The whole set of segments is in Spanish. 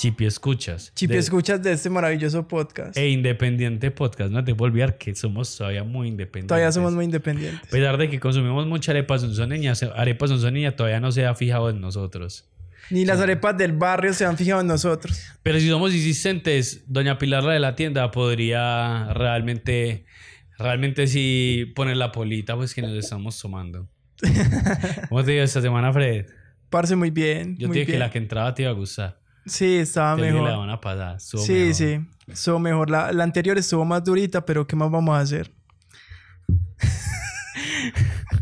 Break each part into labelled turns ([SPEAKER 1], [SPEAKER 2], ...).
[SPEAKER 1] Chipi Escuchas.
[SPEAKER 2] Chipi
[SPEAKER 1] de-
[SPEAKER 2] escuchas de este maravilloso podcast.
[SPEAKER 1] E Independiente Podcast. No te puedo olvidar que somos todavía muy independientes.
[SPEAKER 2] Todavía somos muy independientes.
[SPEAKER 1] A pesar de que consumimos mucha arepa sonzoneña, arepa sonzoneña todavía no se ha fijado en nosotros.
[SPEAKER 2] Ni las arepas del barrio se han fijado en nosotros.
[SPEAKER 1] Pero si somos insistentes, doña Pilar la de la tienda podría realmente, realmente sí poner la polita pues que nos estamos tomando. ¿Cómo te digo esta semana, Fred?
[SPEAKER 2] Parce, muy bien.
[SPEAKER 1] Yo
[SPEAKER 2] muy
[SPEAKER 1] te dije que la que entraba te iba a gustar.
[SPEAKER 2] Sí, estaba
[SPEAKER 1] la
[SPEAKER 2] mejor. Sí,
[SPEAKER 1] mejor.
[SPEAKER 2] sí. Estuvo mejor. La, la anterior estuvo más durita, pero ¿qué más vamos a hacer?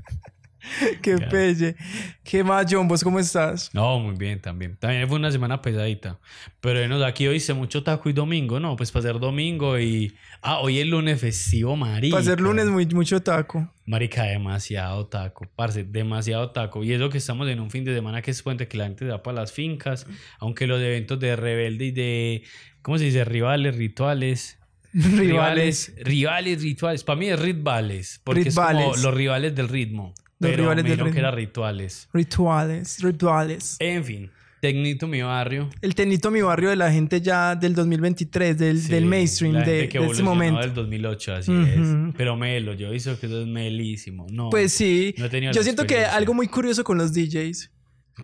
[SPEAKER 2] Qué
[SPEAKER 1] Ya.
[SPEAKER 2] pelle. ¿Qué más, John? ¿Vos cómo estás?
[SPEAKER 1] No, muy bien también. También fue una semana pesadita. Pero bueno, aquí hoy hice mucho taco y domingo, ¿no? Pues para ser domingo y... Ah, hoy es lunes festivo, marica.
[SPEAKER 2] Para ser lunes, muy, mucho taco.
[SPEAKER 1] Marica, demasiado taco. Parce, demasiado taco. Y eso que estamos en un fin de semana que es puente que la gente va para las fincas. Aunque los eventos de rebelde y de... ¿Cómo se dice? Rivales, rituales.
[SPEAKER 2] Rivales.
[SPEAKER 1] Rivales, rituales. Para mí es rituales. Porque es como
[SPEAKER 2] Rituales.
[SPEAKER 1] los rivales del ritmo.
[SPEAKER 2] Los
[SPEAKER 1] pero
[SPEAKER 2] rivales del
[SPEAKER 1] que era rituales.
[SPEAKER 2] Rituales, rituales.
[SPEAKER 1] En fin. Tecnito mi barrio.
[SPEAKER 2] El tenito mi barrio de la gente ya del 2023, del,
[SPEAKER 1] Sí,
[SPEAKER 2] del mainstream,
[SPEAKER 1] la
[SPEAKER 2] de,
[SPEAKER 1] gente que
[SPEAKER 2] de este
[SPEAKER 1] evolucionó
[SPEAKER 2] momento.
[SPEAKER 1] del 2008, así
[SPEAKER 2] Ujú.
[SPEAKER 1] es. Pero melo, yo hizo que eso es melísimo. No.
[SPEAKER 2] Pues sí.
[SPEAKER 1] No
[SPEAKER 2] Yo siento que algo muy curioso con los DJs.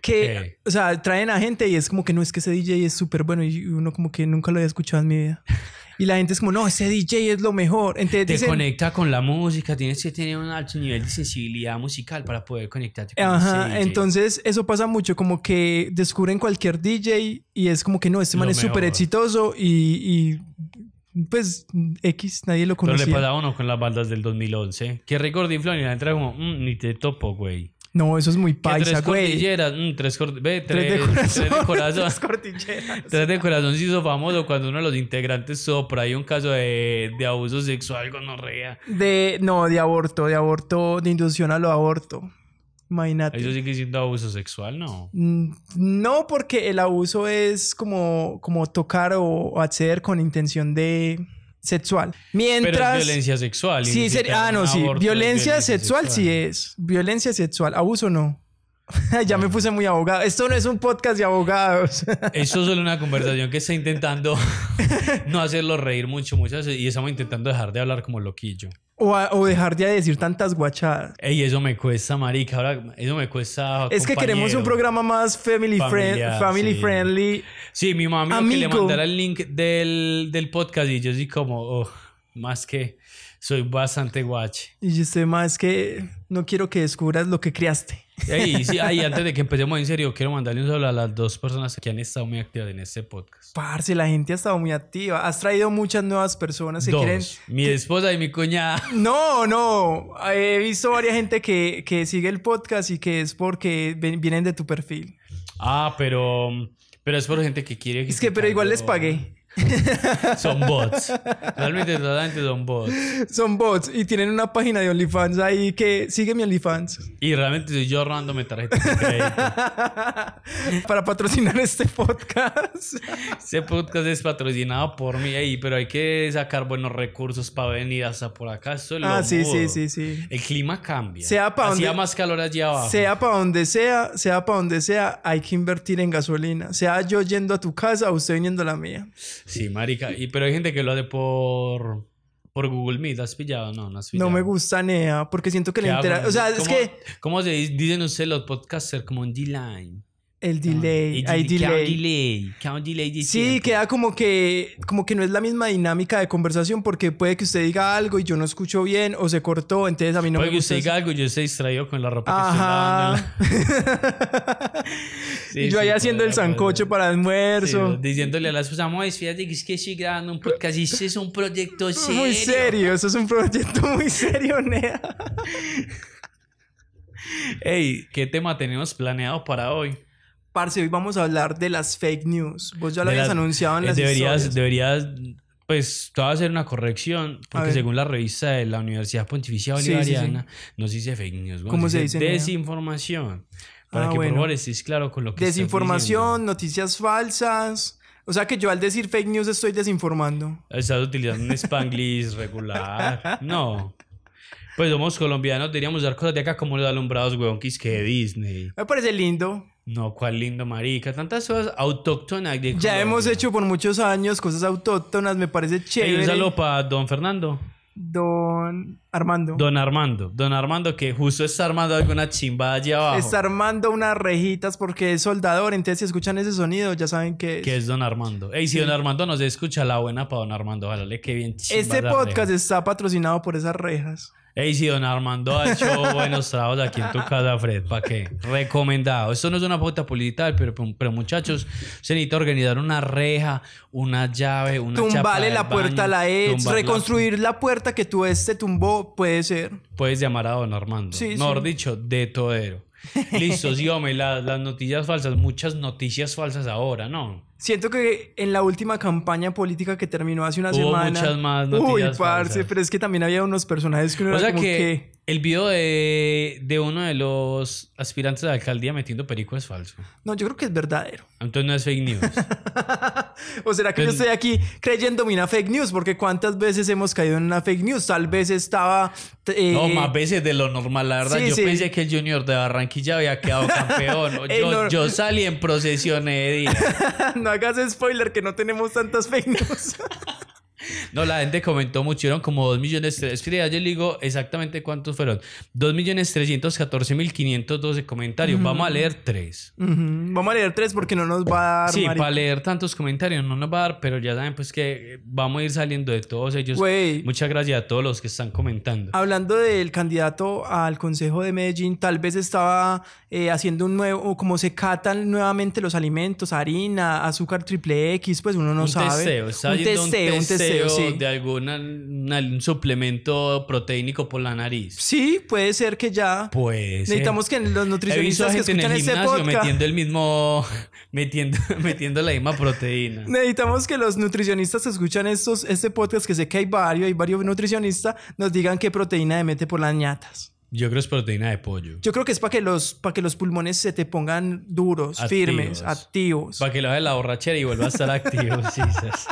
[SPEAKER 2] Que,
[SPEAKER 1] ¿Qué?
[SPEAKER 2] o sea, traen a gente y es como que no es que ese DJ es súper bueno y uno como que nunca lo había escuchado en mi vida. Y la gente es como, no, ese DJ es lo mejor. Entonces
[SPEAKER 1] te
[SPEAKER 2] dicen,
[SPEAKER 1] conecta con la música, tienes que tener un alto nivel de sensibilidad musical para poder conectarte con
[SPEAKER 2] Ajá,
[SPEAKER 1] ese DJ.
[SPEAKER 2] entonces eso pasa mucho, como que descubren cualquier DJ y es como que no, este man
[SPEAKER 1] Lo
[SPEAKER 2] es súper exitoso y, y, pues X, nadie lo
[SPEAKER 1] Pero le pasa a uno con las bandas del 2011. Que Record Flon y la entra como, "Mm, ni te topo, güey.
[SPEAKER 2] No, eso es muy paisa,
[SPEAKER 1] tres
[SPEAKER 2] güey.
[SPEAKER 1] cordilleras, mm, tres, cor- ve,
[SPEAKER 2] Tres
[SPEAKER 1] tres,
[SPEAKER 2] de corazón.
[SPEAKER 1] tres de corazón.
[SPEAKER 2] Tres cordilleras.
[SPEAKER 1] Tres de corazón se hizo famoso cuando uno de los integrantes por ahí un caso de, de abuso sexual con orrea.
[SPEAKER 2] De, no, de aborto, de aborto, de inducción a lo aborto. Imagínate.
[SPEAKER 1] Eso sigue siendo abuso sexual, ¿no?
[SPEAKER 2] Mm, No, porque el abuso es como, como tocar o, o acceder con intención de sexual. Mientras.
[SPEAKER 1] Pero es violencia sexual.
[SPEAKER 2] Sí, ah, no, sí. Violencia, sexual, sí es. Violencia sexual. Abuso no. ya me puse muy abogado. Esto no es un podcast de abogados.
[SPEAKER 1] Eso es solo una conversación que está intentando no hacerlo reír mucho, muchas veces, y estamos intentando dejar de hablar como loquillo.
[SPEAKER 2] O, a- o dejar de decir tantas guachadas.
[SPEAKER 1] Ey, eso me cuesta, marica. Ahora, eso me cuesta.
[SPEAKER 2] Es que queremos un programa más family, friend,
[SPEAKER 1] Familiar,
[SPEAKER 2] family
[SPEAKER 1] sí.
[SPEAKER 2] friendly.
[SPEAKER 1] Sí, mi mamá que le mandara el link del, del podcast y yo sí como, oh, más que soy bastante guache.
[SPEAKER 2] Y yo sé más que no quiero que descubras lo que creaste.
[SPEAKER 1] Ey, sí, ay, antes de que empecemos en serio, quiero mandarle un saludo a las dos personas que han estado muy activas en este podcast.
[SPEAKER 2] Parce, la gente ha estado muy activa. Has traído muchas nuevas personas que
[SPEAKER 1] Dos,
[SPEAKER 2] quieren.
[SPEAKER 1] mi esposa y mi cuñada.
[SPEAKER 2] No, no. He visto varias gente que, que sigue el podcast y que es porque ven- vienen de tu perfil.
[SPEAKER 1] Ah, pero, pero es por gente que quiere.
[SPEAKER 2] Es que, pero igual les pagué.
[SPEAKER 1] Son bots. Realmente, totalmente son bots.
[SPEAKER 2] Son bots y tienen una página de OnlyFans ahí que sigue mi OnlyFans
[SPEAKER 1] Y realmente soy yo robándome tarjetas de crédito.
[SPEAKER 2] para patrocinar este podcast.
[SPEAKER 1] Este podcast es patrocinado por mí, ey, pero hay que sacar buenos recursos para venir hasta por acá. Esto es lo
[SPEAKER 2] Ah, sí, sí,
[SPEAKER 1] mudo.
[SPEAKER 2] sí, sí.
[SPEAKER 1] El clima cambia.
[SPEAKER 2] Sea pa'
[SPEAKER 1] Hacía
[SPEAKER 2] donde-
[SPEAKER 1] más calor allá abajo.
[SPEAKER 2] Sea para donde sea, sea para donde sea, hay que invertir en gasolina. Sea yo yendo a tu casa o usted viniendo a la mía.
[SPEAKER 1] Sí, marica. Y, pero hay gente que lo hace por, por Google Meet. ¿Has pillado? No, no has
[SPEAKER 2] No
[SPEAKER 1] pillado.
[SPEAKER 2] me gusta Nea porque siento que
[SPEAKER 1] ¿Qué
[SPEAKER 2] la
[SPEAKER 1] hago?
[SPEAKER 2] intera... O sea, es
[SPEAKER 1] ¿Cómo-
[SPEAKER 2] que
[SPEAKER 1] ¿Cómo se dice- dicen ustedes los podcasters? Como un D-line.
[SPEAKER 2] El delay,
[SPEAKER 1] El
[SPEAKER 2] hay
[SPEAKER 1] un
[SPEAKER 2] delay.
[SPEAKER 1] delay. un delay de
[SPEAKER 2] Sí,
[SPEAKER 1] tiempo.
[SPEAKER 2] queda como que, como que no es la misma dinámica de conversación porque puede que usted diga algo y yo no escucho bien o se cortó, entonces a mí no
[SPEAKER 1] Puede
[SPEAKER 2] me
[SPEAKER 1] que
[SPEAKER 2] gusta.
[SPEAKER 1] usted diga
[SPEAKER 2] eso.
[SPEAKER 1] algo y yo esté distraído con la ropa que estoy lavando.
[SPEAKER 2] Ajá.
[SPEAKER 1] Sí,
[SPEAKER 2] y yo ahí
[SPEAKER 1] sí,
[SPEAKER 2] haciendo el
[SPEAKER 1] puede, puede.
[SPEAKER 2] sancocho para almuerzo.
[SPEAKER 1] Sí, diciéndole a la esposa, "Mois, fíjate que es que estoy grabando un podcast y este es un proyecto serio.
[SPEAKER 2] Muy serio, eso es un proyecto muy serio, Nea.
[SPEAKER 1] Ey, ¿qué tema tenemos planeado para hoy?
[SPEAKER 2] Parce, hoy vamos a hablar de las fake news. Vos ya lo habías
[SPEAKER 1] las-
[SPEAKER 2] anunciado en
[SPEAKER 1] eh,
[SPEAKER 2] las
[SPEAKER 1] deberías,
[SPEAKER 2] historias.
[SPEAKER 1] deberías, pues, te voy a hacer una corrección, porque según la revista de la Universidad Pontificia
[SPEAKER 2] Sí, sí, sí.
[SPEAKER 1] Bolivariana, no se dice fake news,
[SPEAKER 2] ¿Cómo se dice?
[SPEAKER 1] Desinformación. Para
[SPEAKER 2] Ah,
[SPEAKER 1] que
[SPEAKER 2] bueno.
[SPEAKER 1] por favor estés claro con lo que
[SPEAKER 2] Desinformación, noticias falsas. O sea que yo al decir fake news estoy desinformando.
[SPEAKER 1] Estás utilizando un spanglish regular. No. Pues somos colombianos, deberíamos dar cosas de acá como los alumbrados, weón, que es que de Disney.
[SPEAKER 2] Me parece lindo.
[SPEAKER 1] No, cuál lindo, marica. Tantas cosas autóctonas de
[SPEAKER 2] Ya hemos hecho por muchos años cosas autóctonas, me parece chévere.
[SPEAKER 1] un saludo para don Fernando.
[SPEAKER 2] Don Armando.
[SPEAKER 1] Don Armando. Don Armando que justo está armando alguna chimba allá abajo.
[SPEAKER 2] Está armando unas rejitas porque es soldador, entonces si escuchan ese sonido ya saben que es.
[SPEAKER 1] Que es Don Armando. Ey, si Don Armando nos escucha, la buena para Don Armando. Ojalá le quede bien chimba
[SPEAKER 2] Este podcast
[SPEAKER 1] reja.
[SPEAKER 2] está patrocinado por esas rejas.
[SPEAKER 1] Ey, si Don Armando ha hecho buenos trabajos aquí en tu casa, Fred, ¿para qué? Recomendado. Esto no es una pauta publicitaria, pero, pero muchachos, se necesita organizar una reja, una llave, una del
[SPEAKER 2] la puerta a la ex,
[SPEAKER 1] la-
[SPEAKER 2] reconstruir la puerta que tu ex te tumbó, puede ser.
[SPEAKER 1] Puedes llamar a Don Armando.
[SPEAKER 2] Sí,
[SPEAKER 1] Mejor
[SPEAKER 2] sí.
[SPEAKER 1] dicho, de todero. Listo, sí, hombre, la- las noticias falsas, muchas noticias falsas ahora, ¿no?
[SPEAKER 2] Siento que en la última campaña política que terminó hace una
[SPEAKER 1] Hubo
[SPEAKER 2] semana.
[SPEAKER 1] muchas más
[SPEAKER 2] Uy,
[SPEAKER 1] noticias
[SPEAKER 2] parce,
[SPEAKER 1] falsas.
[SPEAKER 2] pero es que también había unos personajes que uno
[SPEAKER 1] O
[SPEAKER 2] era
[SPEAKER 1] sea
[SPEAKER 2] como
[SPEAKER 1] que,
[SPEAKER 2] que.
[SPEAKER 1] El video de, de uno de los aspirantes a la alcaldía metiendo perico es falso.
[SPEAKER 2] No, yo creo que es verdadero.
[SPEAKER 1] Entonces no es fake news.
[SPEAKER 2] o será que yo
[SPEAKER 1] Pues-
[SPEAKER 2] estoy aquí creyéndome una fake news, porque cuántas veces hemos caído en una fake news. Tal vez estaba. eh,
[SPEAKER 1] No, más veces de lo normal, la verdad.
[SPEAKER 2] sí,
[SPEAKER 1] yo
[SPEAKER 2] sí.
[SPEAKER 1] pensé que el Junior de Barranquilla había quedado campeón.
[SPEAKER 2] Ey,
[SPEAKER 1] yo,
[SPEAKER 2] no.
[SPEAKER 1] yo salí en procesión de día.
[SPEAKER 2] no hagas spoiler que no tenemos tantas fake news.
[SPEAKER 1] No, la gente comentó mucho, eran como 2 millones. ya yo le digo exactamente cuántos fueron. 2 millones 314 mil 512 comentarios. Vamos a leer tres.
[SPEAKER 2] Ujú, Vamos a leer tres porque no nos va a dar.
[SPEAKER 1] Sí, para leer tantos comentarios no nos va a dar, pero ya saben pues que vamos a ir saliendo de todos ellos. Muchas gracias a todos los que están comentando.
[SPEAKER 2] Hablando del candidato al Consejo de Medellín, tal vez estaba eh, haciendo un nuevo, como se catan nuevamente los alimentos, harina, azúcar triple X, pues uno no
[SPEAKER 1] un
[SPEAKER 2] sabe.
[SPEAKER 1] testeo,
[SPEAKER 2] un testeo, un testeo, sí.
[SPEAKER 1] de alguna una- un suplemento proteínico por la nariz.
[SPEAKER 2] Sí, puede ser que ya.
[SPEAKER 1] Pues
[SPEAKER 2] Necesitamos que los nutricionistas que
[SPEAKER 1] gente en
[SPEAKER 2] escuchan
[SPEAKER 1] el
[SPEAKER 2] este
[SPEAKER 1] gimnasio
[SPEAKER 2] podcast.
[SPEAKER 1] metiendo el mismo metiendo metiendo la misma proteína.
[SPEAKER 2] Necesitamos que los nutricionistas que escuchan estos, este podcast, que sé que hay varios, hay varios nutricionistas, nos digan qué proteína de mete por las ñatas.
[SPEAKER 1] Yo creo que es proteína de pollo.
[SPEAKER 2] Yo creo que es para que los, para que los pulmones se te pongan duros,
[SPEAKER 1] Activos.
[SPEAKER 2] firmes, activos.
[SPEAKER 1] Para que lo haga la borrachera y vuelva a estar activo. sí, esas-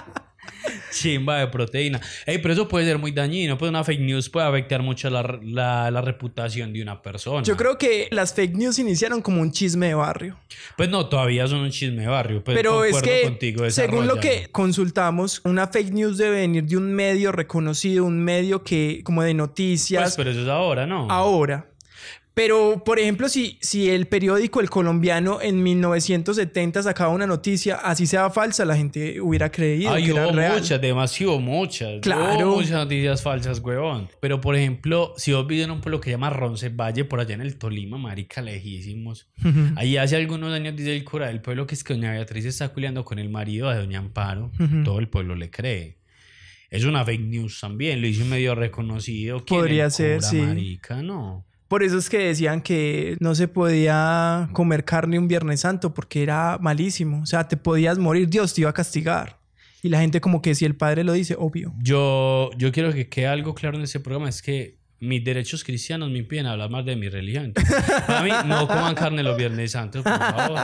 [SPEAKER 1] Chimba de proteína. Ey, pero eso puede ser muy dañino. Pues una fake news puede afectar mucho la, la, la reputación de una persona.
[SPEAKER 2] Yo creo que las fake news iniciaron como un chisme de barrio.
[SPEAKER 1] Pues no, todavía son un chisme de barrio. Pero,
[SPEAKER 2] Pero es que,
[SPEAKER 1] contigo,
[SPEAKER 2] según lo que consultamos, una fake news debe venir de un medio reconocido, un medio que, como de noticias,
[SPEAKER 1] Pues, pero eso es ahora, ¿no?
[SPEAKER 2] ahora. Pero, por ejemplo, si, si el periódico El Colombiano en 1970 sacaba una noticia, así sea falsa, la gente hubiera creído
[SPEAKER 1] Ay,
[SPEAKER 2] que era
[SPEAKER 1] hubo
[SPEAKER 2] real.
[SPEAKER 1] muchas, demasiado muchas.
[SPEAKER 2] Claro.
[SPEAKER 1] Hubo muchas noticias falsas, huevón. Pero, por ejemplo, si vos vives en un pueblo que se llama Roncesvalles, por allá en el Tolima, marica, lejísimos. Ahí hace algunos años dice el cura del pueblo que es que doña Beatriz está culiando con el marido de doña Amparo. Todo el pueblo le cree. Es una fake news también. Lo hizo medio reconocido.
[SPEAKER 2] Podría ser,
[SPEAKER 1] cura,
[SPEAKER 2] sí.
[SPEAKER 1] marica, no.
[SPEAKER 2] Por eso es que decían que no se podía comer carne un Viernes Santo porque era malísimo. O sea, te podías morir, Dios te iba a castigar. Y la gente como que si el padre lo dice, obvio.
[SPEAKER 1] Yo, yo quiero que quede algo claro en este programa. Es que mis derechos cristianos me impiden hablar más de mi religión. Para mí, no coman carne los Viernes Santos, por favor.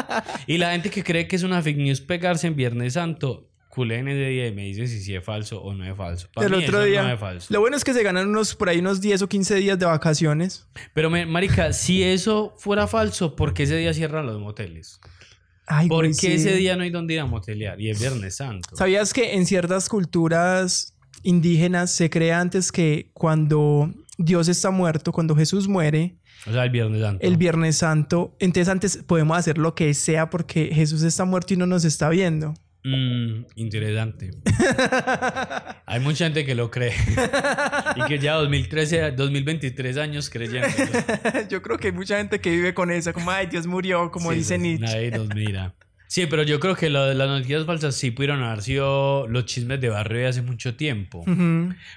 [SPEAKER 1] Y la gente que cree que es una fake news pegarse en Viernes Santo, culen ese día y me dicen si sí es falso o no es falso. Para
[SPEAKER 2] el
[SPEAKER 1] mí
[SPEAKER 2] otro
[SPEAKER 1] eso
[SPEAKER 2] día.
[SPEAKER 1] no es falso.
[SPEAKER 2] Lo bueno es que se ganan unos por ahí unos 10 o 15 días de vacaciones.
[SPEAKER 1] Pero, me- marica, si eso fuera falso, ¿por qué ese día cierran los moteles?
[SPEAKER 2] Ay,
[SPEAKER 1] ¿Por qué ese día no hay donde ir a motelear? Y es Viernes Santo.
[SPEAKER 2] ¿Sabías que en ciertas culturas indígenas se cree antes que cuando Dios está muerto, cuando Jesús muere,
[SPEAKER 1] O sea, el Viernes Santo.
[SPEAKER 2] el Viernes Santo, entonces antes podemos hacer lo que sea porque Jesús está muerto y no nos está viendo?
[SPEAKER 1] Mm, interesante. Hay mucha gente que lo cree. y que ya 2013, 2023 años creyendo.
[SPEAKER 2] Yo creo que hay mucha gente que vive con eso, como, ay, Dios murió, como dice Nietzsche.
[SPEAKER 1] Nadie nos mira. Sí, pero yo creo que las noticias falsas sí pudieron haber sido los chismes de barrio de hace mucho tiempo.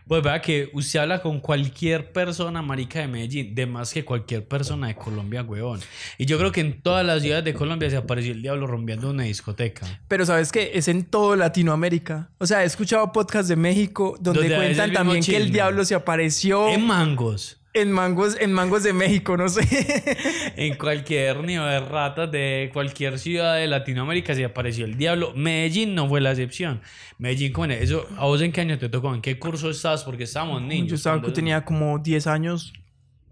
[SPEAKER 1] Pues vea que usted habla con cualquier persona marica de Medellín, de más que cualquier persona de Colombia, huevón. Y yo creo que en todas las ciudades de Colombia se apareció el diablo rompiendo una discoteca.
[SPEAKER 2] Pero sabes que es en todo Latinoamérica. O sea, he escuchado podcasts de México donde cuentan también que el diablo se apareció
[SPEAKER 1] En mangos.
[SPEAKER 2] En mangos, en mangos de México, no sé.
[SPEAKER 1] En cualquier nido de ratas de cualquier ciudad de Latinoamérica se apareció el diablo. Medellín no fue la excepción. Medellín, con eso, ¿a vos en qué año te tocó? ¿En qué curso estabas? Porque estábamos niños.
[SPEAKER 2] Yo estaba,
[SPEAKER 1] cuando-
[SPEAKER 2] tenía como 10 años,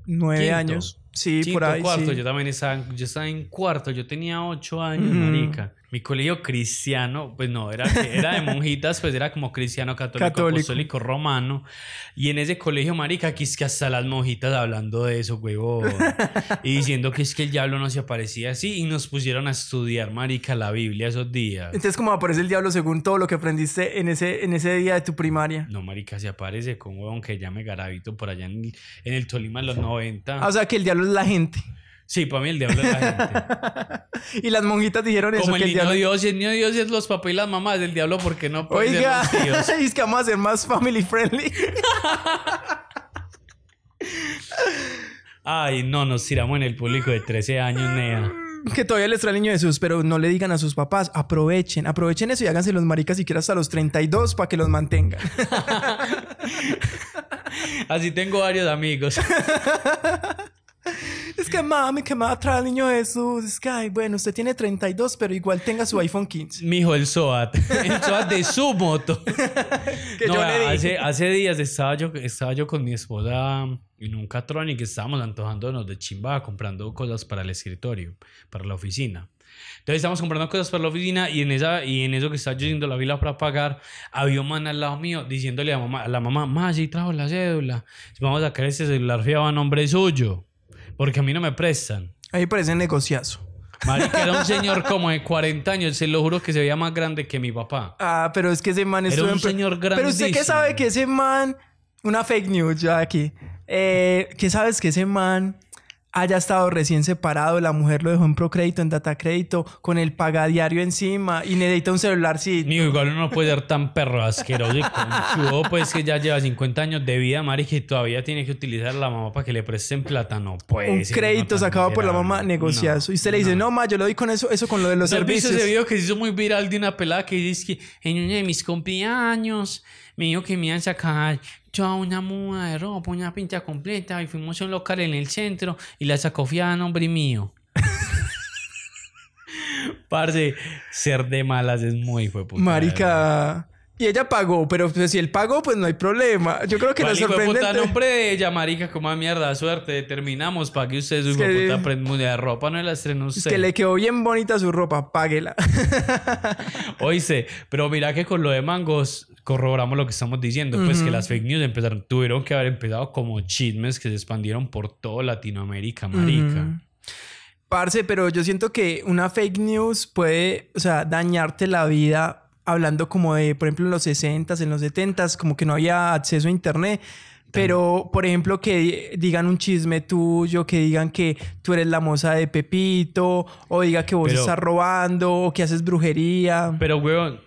[SPEAKER 2] 9
[SPEAKER 1] Quinto.
[SPEAKER 2] años. Sí,
[SPEAKER 1] Quinto,
[SPEAKER 2] por ahí.
[SPEAKER 1] cuarto,
[SPEAKER 2] sí.
[SPEAKER 1] yo también estaba, yo estaba en cuarto, yo tenía ocho años,
[SPEAKER 2] Ujú.
[SPEAKER 1] marica. Mi colegio cristiano, pues no, era, que- era de monjitas, pues era como cristiano católico,
[SPEAKER 2] Católico.
[SPEAKER 1] apostólico romano. Y en ese colegio, marica, aquí es que hasta las monjitas hablando de eso, huevón. y diciendo que es que el diablo no se aparecía así. Y nos pusieron a estudiar, marica, la Biblia esos días.
[SPEAKER 2] Entonces, ¿cómo aparece el diablo según todo lo que aprendiste en ese, en ese día de tu primaria?
[SPEAKER 1] No, marica, se aparece con huevón que llame Garavito por allá en, en el Tolima en los 90.
[SPEAKER 2] Ah, o sea, que el diablo es la gente.
[SPEAKER 1] Sí, para mí el diablo es la gente.
[SPEAKER 2] y las monjitas dijeron eso,
[SPEAKER 1] Como el
[SPEAKER 2] que el
[SPEAKER 1] niño
[SPEAKER 2] diablo...
[SPEAKER 1] Dios, el niño Dios es los papás y las mamás del diablo porque no puede
[SPEAKER 2] Oiga,
[SPEAKER 1] ser los tíos.
[SPEAKER 2] es que vamos a ser más family friendly.
[SPEAKER 1] Ay, no, nos tiramos en el público de 13 años, Nea.
[SPEAKER 2] que todavía les trae el niño Jesús, pero no le digan a sus papás, aprovechen, aprovechen eso y háganse los maricas siquiera hasta los 32 para que los mantengan.
[SPEAKER 1] Así tengo varios amigos.
[SPEAKER 2] Es que mami, que me va a traer el niño Jesús. Es que, ay, bueno, usted tiene 32, pero igual tenga su iPhone 15.
[SPEAKER 1] Mijo, el SOAT. El SOAT de su moto.
[SPEAKER 2] Que
[SPEAKER 1] No,
[SPEAKER 2] yo le dije.
[SPEAKER 1] hace, hace días estaba yo, estaba yo con mi esposa en un catrón y que estábamos antojándonos de chimba comprando cosas para el escritorio, para la oficina. Entonces estábamos comprando cosas para la oficina y en, esa, y en eso que estaba yo yendo la vila para pagar, había un man al lado mío diciéndole a, mamá, a la mamá, mamá, sí trajo la cédula. Vamos a sacar ese celular fiado a nombre suyo, porque a mí no me prestan.
[SPEAKER 2] A mí me parece negociazo.
[SPEAKER 1] Marica, era un señor como de 40 años, se lo juro que se veía más grande que mi papá.
[SPEAKER 2] Ah, pero es que ese man
[SPEAKER 1] Era
[SPEAKER 2] estuvo
[SPEAKER 1] un
[SPEAKER 2] en
[SPEAKER 1] señor
[SPEAKER 2] Pero usted qué
[SPEAKER 1] grandísimo.
[SPEAKER 2] sabe que ese man, una fake news ya aquí, eh, ¿qué sabes que ese man haya estado recién separado, la mujer lo dejó en Procrédito, en Data Crédito, con el pagadiario encima y necesita un celular sí.
[SPEAKER 1] Mío, igual uno no puede ser tan perro asqueroso y conchudo, pues que ya lleva 50 años de vida, marica, y todavía tiene que utilizar a la mamá para que le presten plata. No puede
[SPEAKER 2] un
[SPEAKER 1] ser,
[SPEAKER 2] crédito sacado por la mamá, negociazo.
[SPEAKER 1] No,
[SPEAKER 2] y usted le dice, no, ma, yo lo doy con eso, eso con lo de los
[SPEAKER 1] ¿No
[SPEAKER 2] servicios.
[SPEAKER 1] ese video que se hizo muy viral de una pelada que dice que en uno de mis cumpleaños me dijo que me iban a sacar toda una muda de ropa, una pinta completa y fuimos a un local en el centro y la sacó fiada a nombre mío. Parce, ser de malas es muy fue puta.
[SPEAKER 2] Marica. Y ella pagó, pero pues, si él pagó, pues no hay problema. Yo creo que lo
[SPEAKER 1] ¿Cuál hijo de puta nombre de ella, marica? Como a mierda, suerte. Terminamos. Pague usted su
[SPEAKER 2] Es que-
[SPEAKER 1] puta prenda de ropa. No la estrenó
[SPEAKER 2] Es
[SPEAKER 1] usted.
[SPEAKER 2] que le quedó bien bonita su ropa, páguela.
[SPEAKER 1] Oíste, pero mira que con lo de mangos corroboramos lo que estamos diciendo. Pues que las fake news empezaron, tuvieron que haber empezado como chismes que se expandieron por toda Latinoamérica, marica.
[SPEAKER 2] Ujú. Parce, pero yo siento que una fake news puede, o sea, dañarte la vida hablando como de, por ejemplo, en los 60s, en los 70s, como que no había acceso a internet. Pero, por ejemplo, que digan un chisme tuyo, que digan que tú eres la moza de Pepito, o diga que vos
[SPEAKER 1] Pero-
[SPEAKER 2] estás robando, o que haces brujería.
[SPEAKER 1] Pero, weón,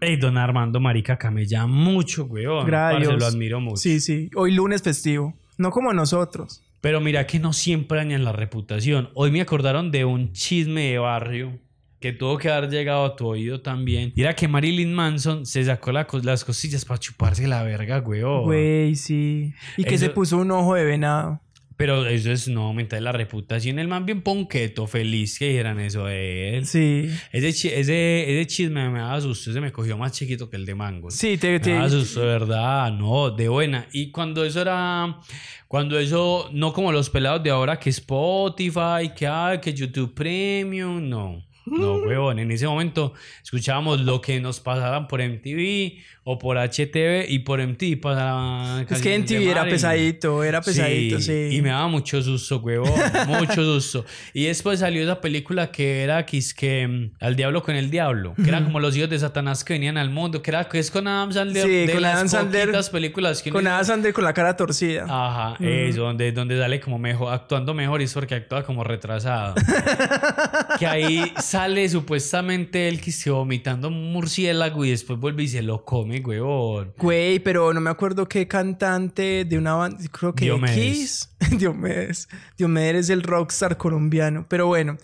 [SPEAKER 1] ey, don Armando Marica camella mucho, weón.
[SPEAKER 2] Gracias.
[SPEAKER 1] Parce, lo admiro mucho.
[SPEAKER 2] Sí, sí. Hoy lunes festivo. No como nosotros.
[SPEAKER 1] Pero mira que no siempre dañan la reputación. Hoy me acordaron de un chisme de barrio que tuvo que haber llegado a tu oído también. Y era que Marilyn Manson se sacó la las costillas para chuparse la verga, weón.
[SPEAKER 2] Güey, sí. Y que se puso un ojo de venado.
[SPEAKER 1] Pero eso es no aumentar la reputación. El man bien ponqueto, feliz que dijeran eso de él.
[SPEAKER 2] Sí.
[SPEAKER 1] Ese, ese, ese chisme me daba susto. Se me cogió más chiquito que el de Mango.
[SPEAKER 2] Sí, te,
[SPEAKER 1] Me
[SPEAKER 2] te-
[SPEAKER 1] daba susto, de verdad. No, de buena. Y cuando eso era... Cuando eso... No como los pelados de ahora que Spotify, que, hay, que YouTube Premium. No. No, huevón. En ese momento escuchábamos lo que nos pasaban por MTV o por HTV y por MTV pasaban...
[SPEAKER 2] Es que
[SPEAKER 1] canciones
[SPEAKER 2] en
[SPEAKER 1] de
[SPEAKER 2] TV era pesadito, era pesadito, sí.
[SPEAKER 1] Y me daba mucho susto, huevón. mucho susto. Y después salió esa película que era que es que mm, Al Diablo con el Diablo. Que eran como los hijos de Satanás que venían al mundo. Que era que es con Adam Sandler.
[SPEAKER 2] Sí,
[SPEAKER 1] de
[SPEAKER 2] con
[SPEAKER 1] las
[SPEAKER 2] Adam Sandler.
[SPEAKER 1] películas que
[SPEAKER 2] Con Adam Sandler con la cara torcida.
[SPEAKER 1] Ajá, eso, donde, donde sale como mejor, actuando mejor y es porque actúa como retrasado. que ahí sale supuestamente él que se vomitando un murciélago y después vuelve y se lo come, huevón.
[SPEAKER 2] Güey, pero no me acuerdo qué cantante de una banda, creo que
[SPEAKER 1] Diomedes.
[SPEAKER 2] Kiss. Diomedes. Diomedes es el rockstar colombiano. Pero bueno,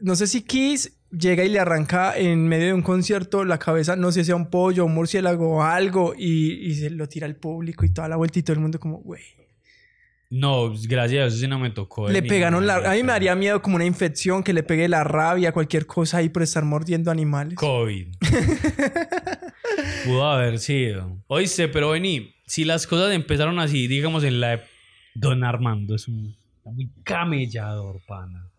[SPEAKER 2] no sé si Kiss llega y le arranca en medio de un concierto la cabeza, no sé si a un pollo, un murciélago o algo, y, y se lo tira al público y toda la vuelta y todo el mundo como, güey.
[SPEAKER 1] No, gracias a Dios eso sí no me tocó.
[SPEAKER 2] Le pegaron la... A mí me haría miedo como una infección, que le pegue la rabia, cualquier cosa ahí por estar mordiendo animales.
[SPEAKER 1] COVID. Pudo haber sido. Oíste, pero vení, si las cosas empezaron así, digamos en la... Don Armando es un Muy camellador, pana.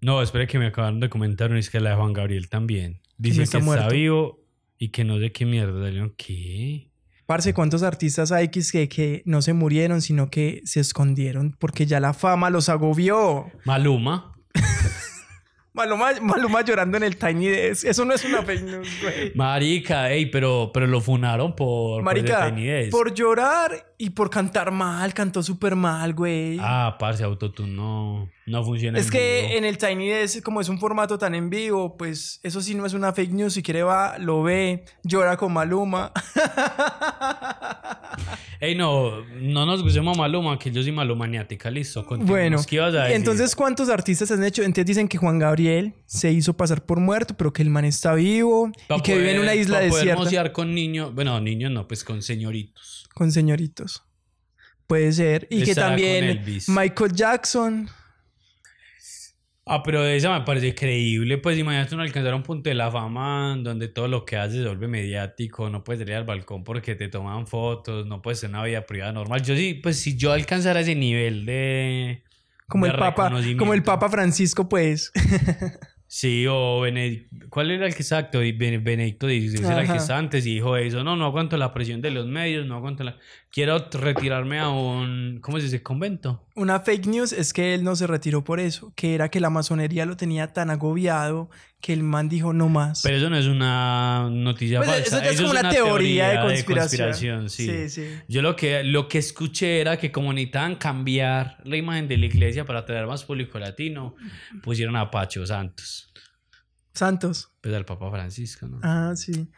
[SPEAKER 1] No, espere que me acabaron de comentar es que la de Juan Gabriel también. Dice
[SPEAKER 2] está
[SPEAKER 1] que está vivo y que no sé qué mierda. Salieron, ¿Qué?
[SPEAKER 2] Parce, ¿cuántos artistas hay que, que, no se murieron, sino que se escondieron porque ya la fama los agobió?
[SPEAKER 1] Maluma.
[SPEAKER 2] Maluma, Maluma llorando en el Tiny Desk. Eso no es una fake news, güey.
[SPEAKER 1] Marica, ey, pero, pero lo funaron por,
[SPEAKER 2] Marica,
[SPEAKER 1] por el Tiny Desk.
[SPEAKER 2] por llorar y por cantar mal, cantó súper mal, güey.
[SPEAKER 1] Ah, parce, Autotune no, no funciona.
[SPEAKER 2] es
[SPEAKER 1] en
[SPEAKER 2] que
[SPEAKER 1] vivo.
[SPEAKER 2] en el Tiny Desk, como es un formato tan en vivo, pues eso sí no es una fake news. Si quiere va, lo ve, llora con Maluma.
[SPEAKER 1] Ey, no, no nos gustemos Maluma, que yo soy malumaniática, listo. continuemos.
[SPEAKER 2] Bueno,
[SPEAKER 1] ¿qué ibas a decir?
[SPEAKER 2] entonces, ¿cuántos artistas han hecho? Entonces dicen que Juan Gabriel se hizo pasar por muerto, pero que el man está vivo
[SPEAKER 1] Pa'
[SPEAKER 2] y que vive en
[SPEAKER 1] poder-
[SPEAKER 2] una isla
[SPEAKER 1] pa' poder
[SPEAKER 2] desierta
[SPEAKER 1] mocear con niños, bueno, niños no, pues con señoritos.
[SPEAKER 2] con señoritos. Puede ser. Y que también. Michael Jackson.
[SPEAKER 1] Ah, pero esa me parece creíble. Pues imagínate uno alcanzar un punto de la fama donde todo lo que haces se vuelve mediático. No puedes salir al balcón porque te toman fotos. No puedes tener una vida privada normal. Yo sí, pues si yo alcanzara ese nivel de.
[SPEAKER 2] Como
[SPEAKER 1] de
[SPEAKER 2] el Papa, como el. Papa Francisco, pues.
[SPEAKER 1] Sí, o Benedicto. ¿Cuál era el que exacto? Ben- Benedicto XVI era el que estaba antes y dijo eso. No, no aguanto la presión de los medios, no aguanto la. Quiero retirarme a un. ¿Cómo se dice? Convento.
[SPEAKER 2] Una fake news es que él no se retiró por eso, que era que la masonería lo tenía tan agobiado que el man dijo no más.
[SPEAKER 1] Pero eso no es una noticia
[SPEAKER 2] Pues
[SPEAKER 1] falsa.
[SPEAKER 2] eso ya es como una teoría de conspiración.
[SPEAKER 1] sí.
[SPEAKER 2] Sí, sí.
[SPEAKER 1] Yo lo que, lo que escuché era que como necesitaban cambiar la imagen de la iglesia para atraer más público latino, pusieron a Pacho Santos.
[SPEAKER 2] Santos.
[SPEAKER 1] Pues al Papa Francisco, ¿no?
[SPEAKER 2] Ah, sí.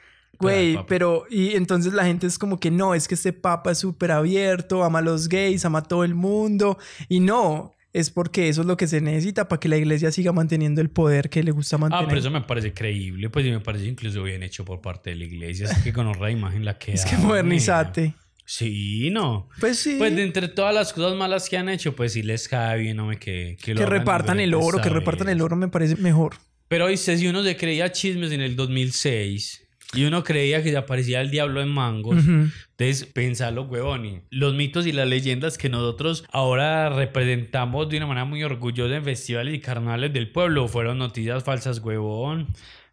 [SPEAKER 2] Güey, pero y entonces la gente es como que no, es que este papa es súper abierto, ama a los gays, ama a todo el mundo. Y no, es porque eso es lo que se necesita para que la iglesia siga manteniendo el poder que le gusta
[SPEAKER 1] Ah,
[SPEAKER 2] mantener.
[SPEAKER 1] pero eso me parece creíble, pues y me parece incluso bien hecho por parte de la iglesia. Es que con otra imagen la que
[SPEAKER 2] es que modernizate.
[SPEAKER 1] Sí, no.
[SPEAKER 2] Pues sí.
[SPEAKER 1] Pues de entre todas las cosas malas que han hecho, pues sí les cae bien, hombre, que, que,
[SPEAKER 2] que
[SPEAKER 1] hagan
[SPEAKER 2] repartan el oro, que repartan el oro me parece mejor.
[SPEAKER 1] Pero viste, si uno se creía chismes en el 2006 y uno creía que se aparecía el diablo en mangos,
[SPEAKER 2] Ujú.
[SPEAKER 1] entonces pensalo, huevón. y Los mitos y las leyendas que nosotros ahora representamos de una manera muy orgullosa en festivales y carnavales del pueblo fueron noticias falsas, huevón.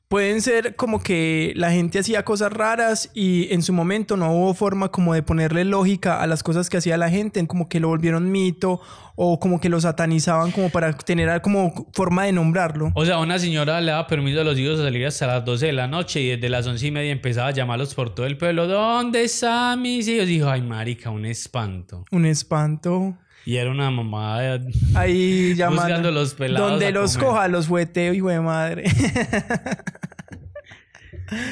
[SPEAKER 2] Pueden ser como que la gente hacía cosas raras y en su momento no hubo forma como de ponerle lógica a las cosas que hacía la gente, como que lo volvieron mito o como que lo satanizaban como para tener como forma de nombrarlo.
[SPEAKER 1] O sea, una señora le daba permiso a los hijos a salir hasta las 12 de la noche y desde las 11 y media empezaba a llamarlos por todo el pueblo. ¿Dónde están mis hijos? Dijo, ay, marica, un espanto.
[SPEAKER 2] Un espanto.
[SPEAKER 1] Y era una mamada
[SPEAKER 2] Ahí llamando.
[SPEAKER 1] los pelados.
[SPEAKER 2] Donde los
[SPEAKER 1] comer.
[SPEAKER 2] coja, los jueteo, hijo de madre.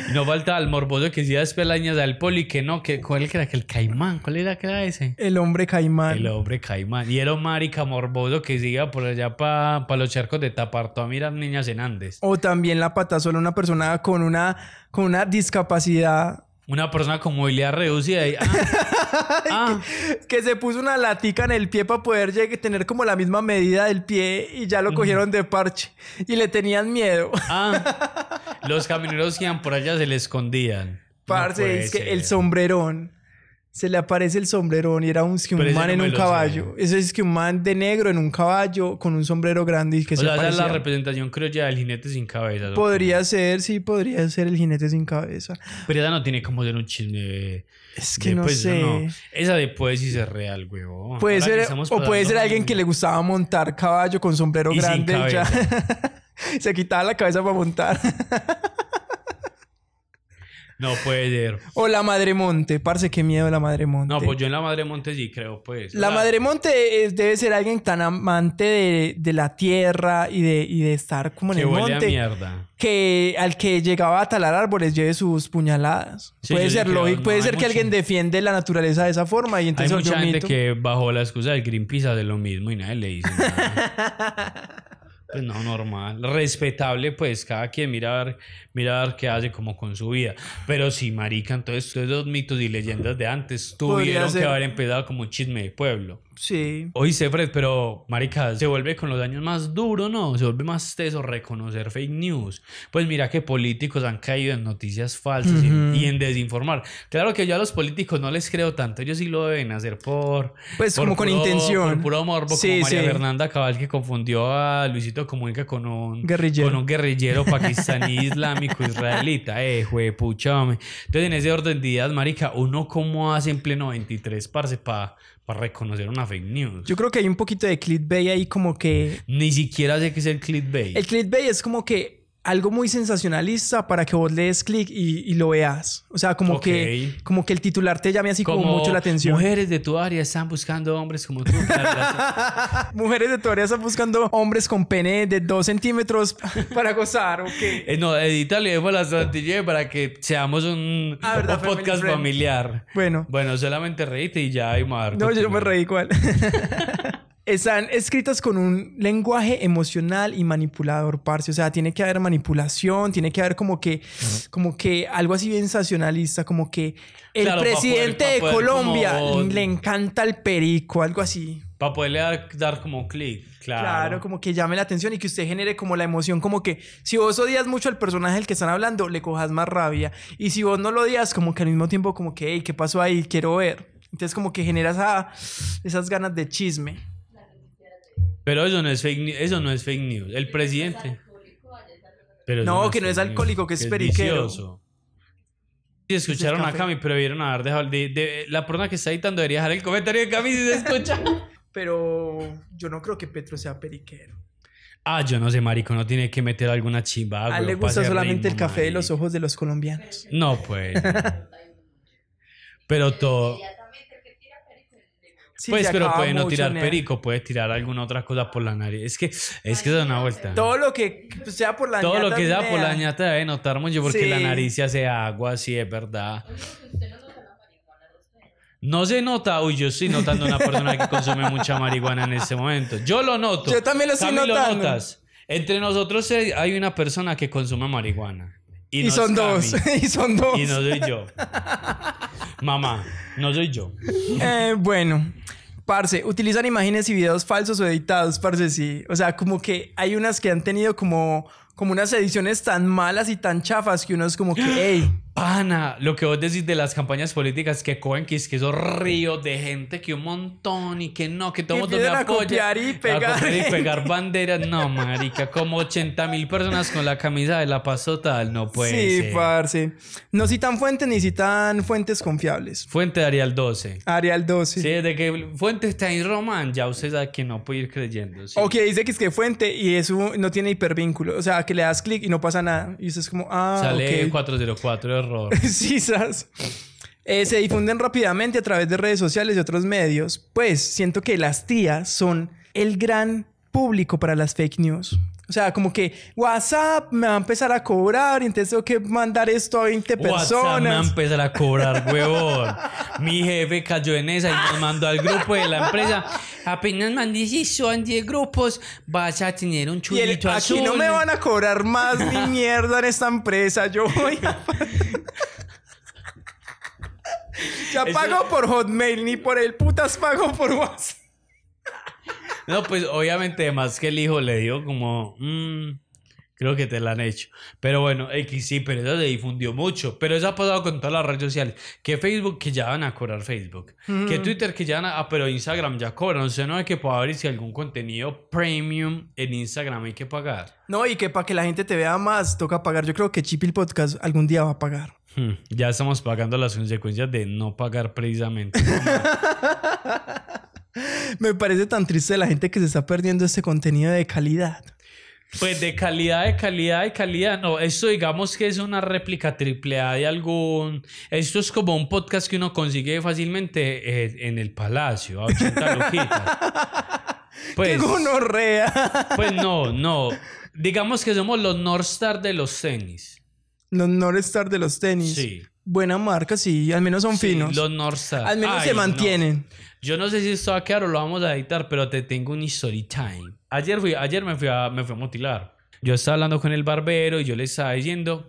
[SPEAKER 1] Y no falta el morboso que decía espelañas al poli que no, que cuál era que el caimán, ¿cuál era que era ese?
[SPEAKER 2] El hombre caimán.
[SPEAKER 1] El hombre caimán. Y era un marica morboso que se iba por allá para los charcos de Taparto a mirar niñas en Andes.
[SPEAKER 2] O también la pata sola, una persona con una, con una discapacidad
[SPEAKER 1] Una persona con movilidad reducida y... Ah, ah,
[SPEAKER 2] que se puso una latica en el pie para poder llegue- tener como la misma medida del pie y ya lo cogieron de parche y le tenían miedo.
[SPEAKER 1] ah. Los camioneros que iban por allá se le escondían.
[SPEAKER 2] Parce, es que
[SPEAKER 1] ser.
[SPEAKER 2] el sombrerón. Se le aparece el sombrerón y era un, que un
[SPEAKER 1] Pero
[SPEAKER 2] man
[SPEAKER 1] no
[SPEAKER 2] en un
[SPEAKER 1] lo
[SPEAKER 2] caballo. Eso es que un man de negro en un caballo con un sombrero grande y que
[SPEAKER 1] O
[SPEAKER 2] se
[SPEAKER 1] sea, esa es la
[SPEAKER 2] aparecía.
[SPEAKER 1] representación creo ya del jinete sin cabeza.
[SPEAKER 2] Podría ser, sí, podría ser el jinete sin cabeza.
[SPEAKER 1] Pero esa no tiene como ser un chisme de...
[SPEAKER 2] Es que
[SPEAKER 1] de,
[SPEAKER 2] no
[SPEAKER 1] pues,
[SPEAKER 2] sé.
[SPEAKER 1] no. Esa de puede sí ser real, huevón.
[SPEAKER 2] Puede ser, o puede ser alguien que le gustaba montar caballo con sombrero
[SPEAKER 1] Y
[SPEAKER 2] grande y ya. se quitaba la cabeza para montar.
[SPEAKER 1] No puede ser.
[SPEAKER 2] o la madre monte, parce, qué miedo la madre monte.
[SPEAKER 1] No, pues yo en la Madre Monte sí creo, pues.
[SPEAKER 2] La madre monte es- debe ser alguien tan amante de, de la tierra y de, y de estar como en
[SPEAKER 1] Que
[SPEAKER 2] el
[SPEAKER 1] huele a
[SPEAKER 2] monte
[SPEAKER 1] mierda.
[SPEAKER 2] que al que llegaba a talar árboles lleve sus puñaladas.
[SPEAKER 1] Sí,
[SPEAKER 2] puede ser lógico,
[SPEAKER 1] no,
[SPEAKER 2] puede
[SPEAKER 1] hay
[SPEAKER 2] ser que alguien defiende la naturaleza de esa forma y
[SPEAKER 1] Hay
[SPEAKER 2] entonces se
[SPEAKER 1] mucha gente
[SPEAKER 2] mito.
[SPEAKER 1] que bajo la excusa del Greenpeace hace lo mismo y nadie le dice nada. Pues no, normal. Respetable, pues cada quien mirar, mirar qué hace como con su vida. Pero sí, marica, entonces todos los mitos y leyendas de antes tuvieron que haber empezado como un chisme de pueblo.
[SPEAKER 2] Sí.
[SPEAKER 1] Oíste, Fred, pero marica, se vuelve con los años más duro, ¿no? Se vuelve más teso reconocer fake news. Pues mira que políticos han caído en noticias falsas y- en desinformar. Claro que yo a los políticos no les creo tanto, ellos sí lo deben hacer por...
[SPEAKER 2] Pues
[SPEAKER 1] por
[SPEAKER 2] como con
[SPEAKER 1] puro-
[SPEAKER 2] intención.
[SPEAKER 1] Por puro morbo,
[SPEAKER 2] Sí,
[SPEAKER 1] como María
[SPEAKER 2] sí.
[SPEAKER 1] Fernanda Cabal que confundió a Luisito Comunica con un
[SPEAKER 2] Guerrillero.
[SPEAKER 1] con un guerrillero pakistaní islámico israelita. Eh, juepucha. Entonces, en ese orden de ideas, marica, uno cómo hace en pleno 23, parce, para reconocer una fake news.
[SPEAKER 2] Yo creo que hay un poquito de clickbait ahí como que...
[SPEAKER 1] Ni siquiera sé qué es el clickbait.
[SPEAKER 2] El clickbait es como que algo muy sensacionalista para que vos le des clic y, y lo veas. O sea, como que como que el titular te llame así como, mucho la atención.
[SPEAKER 1] Mujeres de tu área están buscando hombres como tú.
[SPEAKER 2] Mujeres de tu área están buscando hombres con pene de 2 centímetros para gozar, ¿ok?
[SPEAKER 1] Eh, no, edítale dejo la santillé para que seamos un,
[SPEAKER 2] Ah, ¿verdad?
[SPEAKER 1] un podcast
[SPEAKER 2] friend.
[SPEAKER 1] familiar.
[SPEAKER 2] Bueno,
[SPEAKER 1] Bueno, solamente reíte y ya, Aymar.
[SPEAKER 2] no, yo me reí igual. Están escritas con un lenguaje emocional y manipulador, parce. O sea, tiene que haber manipulación, tiene que haber como que, como que algo así sensacionalista, como que el
[SPEAKER 1] Claro,
[SPEAKER 2] presidente
[SPEAKER 1] poder-
[SPEAKER 2] de
[SPEAKER 1] poder
[SPEAKER 2] Colombia
[SPEAKER 1] como-
[SPEAKER 2] le encanta el perico, algo así.
[SPEAKER 1] Para poderle dar, dar como clic, claro.
[SPEAKER 2] Claro. como que llame la atención y que usted genere como la emoción, como que si vos odias mucho al personaje del que están hablando, le cojas más rabia. Y si vos no lo odias, como que al mismo tiempo, como que, hey, ¿qué pasó ahí? Quiero ver. Entonces, como que genera esa- esas ganas de chisme.
[SPEAKER 1] Pero eso no es fake news. Eso no es fake news. El presidente. Pero
[SPEAKER 2] No, que no es alcohólico, que es periquero.
[SPEAKER 1] vicioso. Sí, escucharon a. Cami, pero debieron haber dejado. de- de- la persona que está editando debería dejar el comentario de Cami si se escucha.
[SPEAKER 2] Pero yo no creo que Petro sea periquero.
[SPEAKER 1] ah, yo no sé, marico, no tiene que meter alguna chimba.
[SPEAKER 2] A él le gusta solamente el café de los
[SPEAKER 1] marico.
[SPEAKER 2] ojos de los colombianos.
[SPEAKER 1] No, pues. pero todo.
[SPEAKER 2] Sí,
[SPEAKER 1] pues, pero puede no tirar
[SPEAKER 2] nea.
[SPEAKER 1] perico, puede tirar alguna otra cosa por la nariz. Es que es que es una vuelta.
[SPEAKER 2] Todo lo que sea por la
[SPEAKER 1] Todo lo que sea por la ñata debe notar mucho porque
[SPEAKER 2] Sí.
[SPEAKER 1] la nariz se hace agua, sí, es verdad. No se nota, uy, yo estoy notando una persona que consume mucha marihuana en este momento. Yo lo noto.
[SPEAKER 2] Yo también lo estoy notando.
[SPEAKER 1] notas. Entre nosotros hay una persona que consume marihuana. Y,
[SPEAKER 2] son dos. Y son dos.
[SPEAKER 1] Y no soy yo. Mamá, no soy yo.
[SPEAKER 2] Eh, bueno, parce, utilizan imágenes y videos falsos o editados, parce, sí. O sea, como que hay unas que han tenido como, como unas ediciones tan malas y tan chafas que uno es como que, hey,
[SPEAKER 1] Pana, lo que vos decís de las campañas políticas que cogen, que es que esos ríos de gente, que un montón y que no, que todo mundo
[SPEAKER 2] a
[SPEAKER 1] apoya.
[SPEAKER 2] y
[SPEAKER 1] A
[SPEAKER 2] pegar.
[SPEAKER 1] copiar y pegar banderas. No, marica, como 80 mil personas con la camisa de la paz total, no puede
[SPEAKER 2] sí,
[SPEAKER 1] ser.
[SPEAKER 2] parce. No citan fuentes ni citan fuentes confiables.
[SPEAKER 1] Fuente de Arial 12.
[SPEAKER 2] Arial 12.
[SPEAKER 1] Sí, desde que Fuente está en Román, ya usted sabe que no puede ir creyendo. sí.
[SPEAKER 2] O que dice que es que fuente y eso no tiene hipervínculo. O sea, que le das clic y no pasa nada. Y usted es como, ah,
[SPEAKER 1] Sale
[SPEAKER 2] ok.
[SPEAKER 1] 404 error.
[SPEAKER 2] sí. Eh, se difunden rápidamente a través de redes sociales y otros medios. Pues siento que las tías son el gran público para las fake news. O sea, como que WhatsApp me va a empezar a cobrar y entonces tengo que mandar esto a 20
[SPEAKER 1] WhatsApp me va a
[SPEAKER 2] personas.
[SPEAKER 1] empezar a cobrar, huevón. Mi jefe cayó en esa y nos mandó al grupo de la empresa. Apenas mandé si son 10 grupos, vas a tener un
[SPEAKER 2] Y el-
[SPEAKER 1] chulito
[SPEAKER 2] aquí
[SPEAKER 1] azul.
[SPEAKER 2] no me van a cobrar más ni mierda en esta empresa. Yo voy a... ya pago por Hotmail, ni por el putas pago por WhatsApp.
[SPEAKER 1] No, pues obviamente, además que el hijo le dio como. "Mm, creo que te la han hecho. Pero bueno, X sí, pero eso se difundió mucho. Pero eso ha pasado con todas las redes sociales. Que Facebook, que ya van a cobrar Facebook. Que Twitter, que ya van a. Ah, pero Instagram ya cobran. O sea, no hay que pagar y si algún contenido premium en Instagram hay que pagar.
[SPEAKER 2] No, y que para que la gente te vea más, toca pagar. Yo creo que Chipil Podcast algún día va a pagar.
[SPEAKER 1] Hmm, Ya estamos pagando las consecuencias de no pagar precisamente.
[SPEAKER 2] Me parece tan triste la gente que se está perdiendo este contenido de calidad.
[SPEAKER 1] Pues de calidad, de calidad, de calidad. No, esto digamos que es una réplica triple A de algún. Esto es como un podcast que uno consigue fácilmente eh, en el palacio, a 80 luquitas. Pues,
[SPEAKER 2] ¡Qué gonorrea!
[SPEAKER 1] pues no, no. Digamos que somos los North Star de los tenis.
[SPEAKER 2] Los North Star de los tenis.
[SPEAKER 1] Sí.
[SPEAKER 2] buena marca, sí. Al menos son
[SPEAKER 1] Sí,
[SPEAKER 2] finos.
[SPEAKER 1] Los Northstar.
[SPEAKER 2] Al menos
[SPEAKER 1] Ay,
[SPEAKER 2] se
[SPEAKER 1] no. Yo no sé si esto va a quedar o lo vamos a editar, pero te tengo un story time. Ayer, fui, ayer me, fui a, me fui a mutilar. Yo estaba hablando con el barbero y yo le estaba diciendo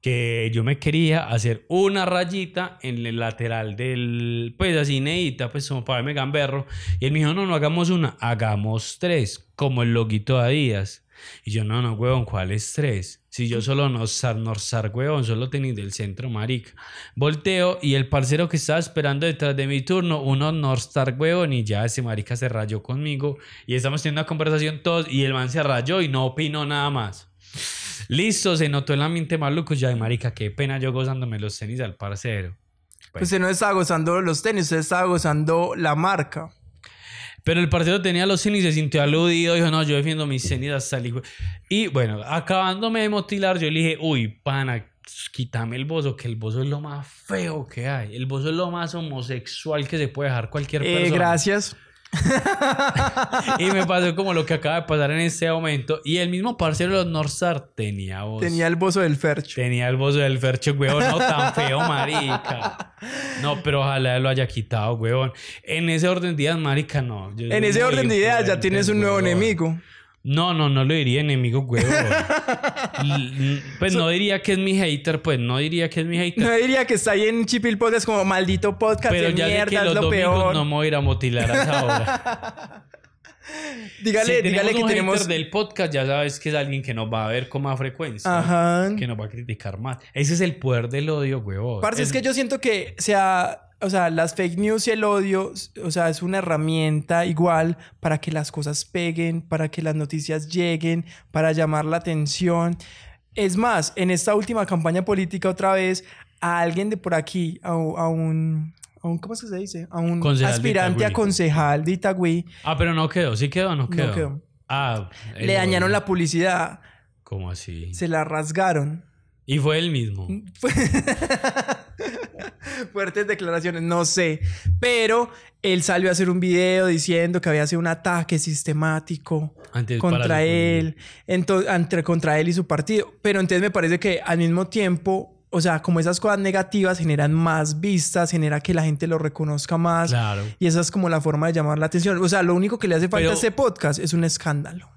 [SPEAKER 1] que yo me quería hacer una rayita en el lateral del, pues así neita, pues como para verme gamberro. Y él me dijo, no, no hagamos una, hagamos tres, como el loguito de Adidas. Y yo, no, no, huevón, ¿cuál es tres? Si yo solo Norsar, Norsar, huevón, solo tenis del centro, marica. Volteo y el parcero que estaba esperando detrás de mi turno, uno Norstar, huevón, y ya ese marica se rayó conmigo. Y estamos teniendo una conversación todos y el man se rayó y no opinó nada más. Listo, se notó el ambiente maluco. Ya, marica, qué pena yo gozándome los tenis al parcero.
[SPEAKER 2] Pues usted no estaba gozando los tenis, usted estaba gozando la marca.
[SPEAKER 1] Pero el partido tenía los tenis, se sintió aludido, dijo, no, yo defiendo mis tenis hasta el hijo. Y bueno, acabándome de motilar, yo le dije, uy, pana, quítame el bozo, que el bozo es lo más feo que hay. El bozo es lo más homosexual que se puede dejar cualquier
[SPEAKER 2] Eh,
[SPEAKER 1] persona.
[SPEAKER 2] gracias.
[SPEAKER 1] Y me pasó como lo que acaba de pasar en este momento. Y el mismo parcero de los Northstar tenía voz.
[SPEAKER 2] Tenía el bozo del Fercho.
[SPEAKER 1] Tenía el bozo del fercho, huevón, no tan feo, marica. No, pero ojalá lo haya quitado, huevón. En ese orden de ideas, marica, no. Yo
[SPEAKER 2] En ese orden de ideas ya tienes un nuevo enemigo.
[SPEAKER 1] No, no, no lo diría enemigo, huevón. L- pues no diría que es mi hater, pues no diría que es mi hater.
[SPEAKER 2] No diría que está ahí en Chipil Podcast como maldito podcast
[SPEAKER 1] pero
[SPEAKER 2] de
[SPEAKER 1] ya sé
[SPEAKER 2] mierda,
[SPEAKER 1] que
[SPEAKER 2] es
[SPEAKER 1] los
[SPEAKER 2] lo
[SPEAKER 1] domingos
[SPEAKER 2] peor.
[SPEAKER 1] no me voy a ir a motilar a esa hora.
[SPEAKER 2] dígale,
[SPEAKER 1] si
[SPEAKER 2] dígale
[SPEAKER 1] tenemos
[SPEAKER 2] que
[SPEAKER 1] un
[SPEAKER 2] tenemos.
[SPEAKER 1] hater del podcast, ya sabes que es alguien que nos va a ver con más frecuencia.
[SPEAKER 2] Ajá.
[SPEAKER 1] Que nos va a criticar más. Ese es el poder del odio, huevón.
[SPEAKER 2] Parce, es que yo siento que, o sea, o sea, las fake news y el odio, o sea, es una herramienta igual para que las cosas peguen, para que las noticias lleguen, para llamar la atención. Es más, en esta última campaña política otra vez, a alguien de por aquí, a, a un, a un, ¿cómo es que se dice? A un
[SPEAKER 1] Concejal
[SPEAKER 2] aspirante a concejal de Itagüí,
[SPEAKER 1] Ah, pero no quedó, sí quedó o no quedó.
[SPEAKER 2] quedó.
[SPEAKER 1] Ah,
[SPEAKER 2] le dañaron la publicidad,
[SPEAKER 1] ¿Cómo así?
[SPEAKER 2] se la rasgaron.
[SPEAKER 1] Y fue él mismo.
[SPEAKER 2] Fuertes declaraciones, no sé. Pero él salió a hacer un video diciendo que había sido un ataque sistemático
[SPEAKER 1] Antes
[SPEAKER 2] contra él, ento- entre, contra él y su partido. Pero entonces me parece que al mismo tiempo, o sea, como esas cosas negativas generan más vistas, genera que la gente lo reconozca más.
[SPEAKER 1] Claro.
[SPEAKER 2] Y esa es como la forma de llamar la atención. O sea, lo único que le hace falta
[SPEAKER 1] Pero-
[SPEAKER 2] a este podcast es un escándalo.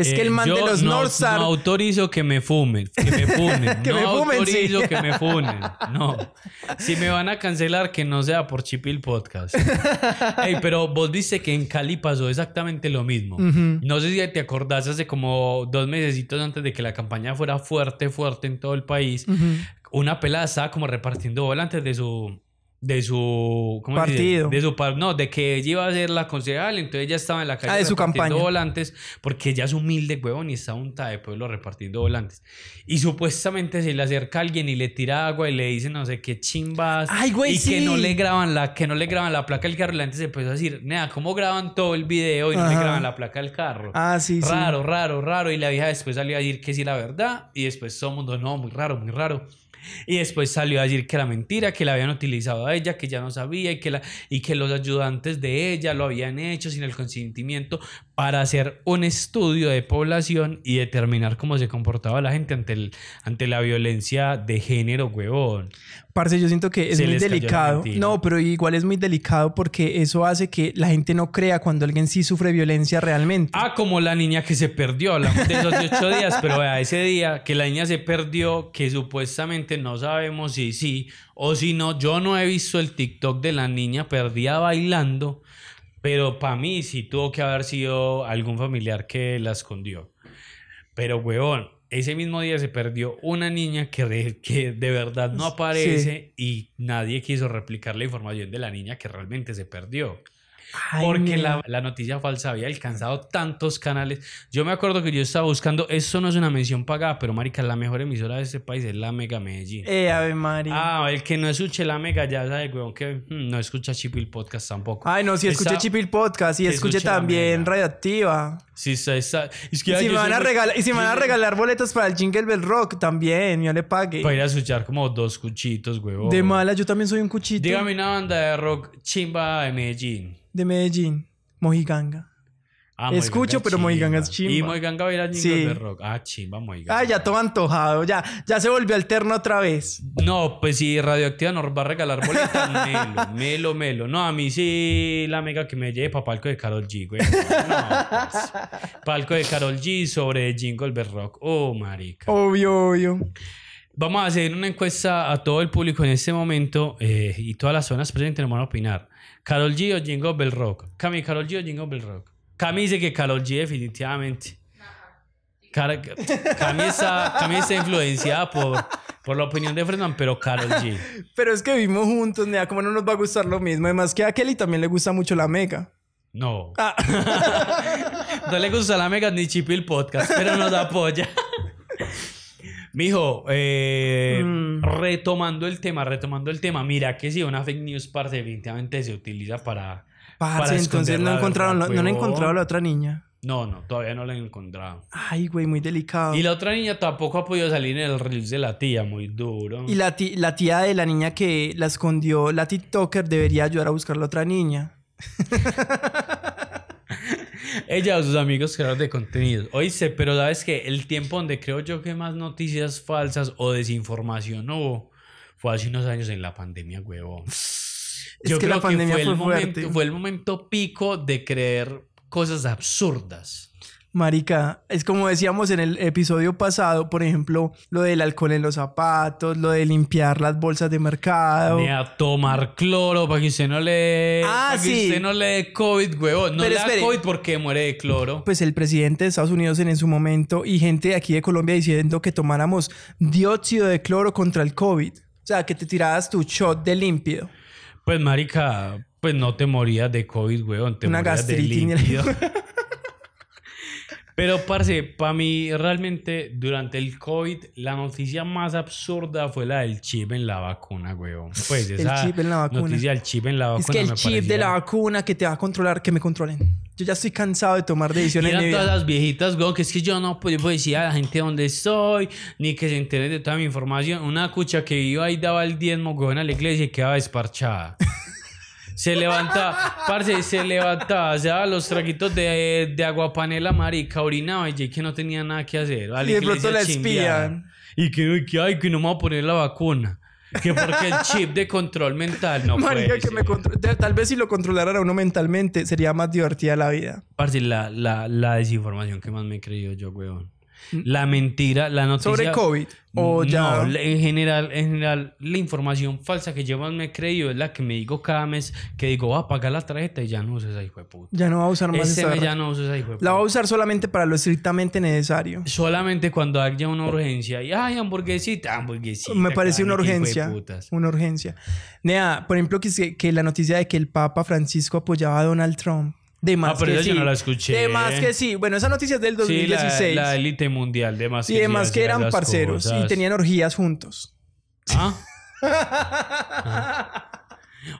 [SPEAKER 2] Es que el man de los
[SPEAKER 1] no,
[SPEAKER 2] Northstar...
[SPEAKER 1] No autorizo que me fumen. Que me funen.
[SPEAKER 2] Que
[SPEAKER 1] no
[SPEAKER 2] me fumen, sí.
[SPEAKER 1] autorizo que me funen. No. Si me van a cancelar, que no sea por Chipil Podcast. Ey, pero vos viste que en Cali pasó exactamente lo mismo. No sé si te acordás hace como dos mesecitos antes de que la campaña fuera fuerte, fuerte en todo el país. Una pelada estaba como repartiendo volantes de su de su ¿cómo?
[SPEAKER 2] Partido.
[SPEAKER 1] de su no de que ella iba a ser la concejal entonces ella estaba en la calle
[SPEAKER 2] Ah, de su
[SPEAKER 1] repartiendo
[SPEAKER 2] campaña.
[SPEAKER 1] volantes porque ella es humilde huevón y está unta de pueblo repartiendo volantes y supuestamente se le acerca alguien y le tira agua y le dice no sé qué chimbas
[SPEAKER 2] Ay, güey,
[SPEAKER 1] y que
[SPEAKER 2] sí.
[SPEAKER 1] no le graban la que no le graban la placa del carro y la gente se empezó a decir nea cómo graban todo el video y no le graban la placa del carro
[SPEAKER 2] Ah, sí, sí.
[SPEAKER 1] raro, raro, raro. Y la vieja después salió a decir que sí, la verdad. Y después todo el mundo, no, muy raro, muy raro. Y después salió a decir que era mentira, que la habían utilizado a ella, que ya no sabía y que, la, y que los ayudantes de ella lo habían hecho sin el consentimiento para hacer un estudio de población y determinar cómo se comportaba la gente ante, el, ante la violencia de género, huevón.
[SPEAKER 2] Parce, yo siento que es
[SPEAKER 1] Se
[SPEAKER 2] muy delicado. No, pero igual es muy delicado porque eso hace que la gente no crea cuando alguien sí sufre violencia realmente.
[SPEAKER 1] Ah, como la niña que se perdió. Hablamos de esos de ocho días, pero vea, ese día que la niña se perdió, que supuestamente no sabemos si sí o si no. Yo no he visto el TikTok de la niña perdida bailando, pero para mí sí tuvo que haber sido algún familiar que la escondió. Pero, huevón, ese mismo día se perdió una niña que que de verdad no aparece y nadie quiso replicar la información de la niña que realmente se perdió.
[SPEAKER 2] Ay,
[SPEAKER 1] Porque la, la noticia falsa había alcanzado tantos canales. Yo me acuerdo que yo estaba buscando, esto no es una mención pagada, pero marica, la mejor emisora de este país es la Mega Medellín.
[SPEAKER 2] Eh, Ave María.
[SPEAKER 1] Ah, el que no escuche la Mega ya sabe, weón, que mm, no escucha Chipil Podcast tampoco.
[SPEAKER 2] Ay, no, si escuché
[SPEAKER 1] Esa-
[SPEAKER 2] Chipil Podcast y
[SPEAKER 1] que
[SPEAKER 2] escuché también. Radioactiva.
[SPEAKER 1] Sí, está, está- es que
[SPEAKER 2] Y si, me van a regalar, y si me
[SPEAKER 1] yo
[SPEAKER 2] van a
[SPEAKER 1] soy-
[SPEAKER 2] regalar boletos para el Jingle Bell Rock también, yo le pague.
[SPEAKER 1] Para ir a escuchar como dos cuchitos, weón.
[SPEAKER 2] De mala, yo también soy un cuchito
[SPEAKER 1] Dígame una banda de rock chimba de Medellín.
[SPEAKER 2] De Medellín, Mojiganga.
[SPEAKER 1] Ah,
[SPEAKER 2] Escucho, pero
[SPEAKER 1] chimba.
[SPEAKER 2] Moiganga es chimba.
[SPEAKER 1] Y Moiganga va a ir a
[SPEAKER 2] Sí.
[SPEAKER 1] Bell Rock. Ah, chimba, Moiganga.
[SPEAKER 2] Ah, ya todo antojado. Ya, ya se volvió alterno otra vez.
[SPEAKER 1] No, pues si Radioactiva nos va a regalar boletas, melo, melo, melo. No, a mí sí la mega que me lleve para palco de Carol G, güey. No, pues. Palco de Carol G sobre Jingle Bell Rock. Oh, marica.
[SPEAKER 2] Obvio, obvio.
[SPEAKER 1] Vamos a hacer una encuesta a todo el público en este momento eh, y todas las zonas presentes nos van a opinar. ¿Carol G o Jingle Bell Rock? Cami, ¿Carol G o Jingle Bell Rock? Cami dice que Carol G definitivamente. Cara- Cami, está, Cami está influenciada por, por la opinión de Fredman, pero Carol G.
[SPEAKER 2] Pero es que vivimos juntos, nea, como no nos va a gustar lo mismo. Además que a Kelly también le gusta mucho la mega.
[SPEAKER 1] No.
[SPEAKER 2] Ah,
[SPEAKER 1] No le gusta la Mega ni Chipi el podcast, pero nos apoya. Mijo, eh,
[SPEAKER 2] Mm.
[SPEAKER 1] retomando el tema, retomando el tema, mira que si una fake news, parce, definitivamente se utiliza para.
[SPEAKER 2] parce,
[SPEAKER 1] para
[SPEAKER 2] entonces no encontraron, no, no han encontrado a la otra niña.
[SPEAKER 1] No, no, todavía no la he encontrado.
[SPEAKER 2] Ay, güey, muy delicado.
[SPEAKER 1] Y la otra niña tampoco ha podido salir en el reels de la tía, muy duro.
[SPEAKER 2] Y la, ti- la tía de la niña que la escondió, la TikToker, debería ayudar a buscar a la otra niña.
[SPEAKER 1] Ella o sus amigos creadores de contenido. Oíste, pero sabes que el tiempo donde creo yo que más noticias falsas o desinformación hubo fue hace unos años en la pandemia, huevón.
[SPEAKER 2] que la pandemia
[SPEAKER 1] fue, el momento, fue el momento pico de creer cosas absurdas.
[SPEAKER 2] Marica, es como decíamos en el episodio pasado, por ejemplo, lo del alcohol en los zapatos, lo de limpiar las bolsas de mercado.
[SPEAKER 1] Ni a tomar cloro para que usted no le,
[SPEAKER 2] Ah,
[SPEAKER 1] para que usted no le dé COVID, huevón. No
[SPEAKER 2] Pero
[SPEAKER 1] le da
[SPEAKER 2] espere.
[SPEAKER 1] COVID porque muere de cloro.
[SPEAKER 2] Pues el presidente de Estados Unidos en, en su momento y gente de aquí de Colombia diciendo que tomáramos dióxido de cloro contra el COVID. O sea, que te tiraras tu shot de límpido.
[SPEAKER 1] Pues, marica, pues no te morías de COVID. Te
[SPEAKER 2] Una
[SPEAKER 1] morías de. Pero, parce, para mí realmente durante el COVID la noticia más absurda fue la del chip en la vacuna, weón. Pues
[SPEAKER 2] El
[SPEAKER 1] esa
[SPEAKER 2] chip en la vacuna.
[SPEAKER 1] noticia del chip en la vacuna
[SPEAKER 2] Es que el
[SPEAKER 1] me
[SPEAKER 2] chip de la vacuna que te va a controlar, que me controlen. Yo ya estoy cansado de tomar decisiones
[SPEAKER 1] Mira todas las viejitas, weón, que es que yo no puedo decir a la gente dónde estoy, ni que se entere de toda mi información. Una cucha que iba ahí daba el diezmo, weón, a la iglesia y quedaba desparchada. Se levanta, parce, se levantaba, se daba los traguitos de, de agua panela, marica, orinaba y que no tenía nada que hacer.
[SPEAKER 2] Y de pronto la espían.
[SPEAKER 1] Y que, que, ay, que no me voy a poner la vacuna. Que porque el chip de control mental no
[SPEAKER 2] Marica,
[SPEAKER 1] puede
[SPEAKER 2] que me contro- tal- Tal vez si lo controlaran a uno mentalmente, sería más divertida la vida.
[SPEAKER 1] Parce, la, la, la desinformación que más me he creído yo, weón. La mentira, la noticia...
[SPEAKER 2] Mm. Sobre COVID. O ya.
[SPEAKER 1] No, en general, en general, la información falsa que yo más me he creído es la que me digo cada mes, que digo, va a pagar la tarjeta y ya no uso esa hijo de puta.
[SPEAKER 2] Ya no va a usar más esa
[SPEAKER 1] ya no uso esa hijo de
[SPEAKER 2] La va a
[SPEAKER 1] puta.
[SPEAKER 2] usar solamente para lo estrictamente necesario.
[SPEAKER 1] Solamente cuando haya una urgencia. Y, ay, hamburguesita, hamburguesita.
[SPEAKER 2] Me pareció una urgencia. Una urgencia. Nea, por ejemplo, que, que la noticia de que el Papa Francisco apoyaba a Donald Trump. De más
[SPEAKER 1] Ah, pero
[SPEAKER 2] que
[SPEAKER 1] esa yo
[SPEAKER 2] sí.
[SPEAKER 1] no la escuché.
[SPEAKER 2] De más que sí. Bueno, esa noticia es del
[SPEAKER 1] Sí, la,
[SPEAKER 2] 2016.
[SPEAKER 1] élite mundial, de más
[SPEAKER 2] y de
[SPEAKER 1] sí
[SPEAKER 2] más que eran parceros y tenían orgías juntos.
[SPEAKER 1] ¿Ah?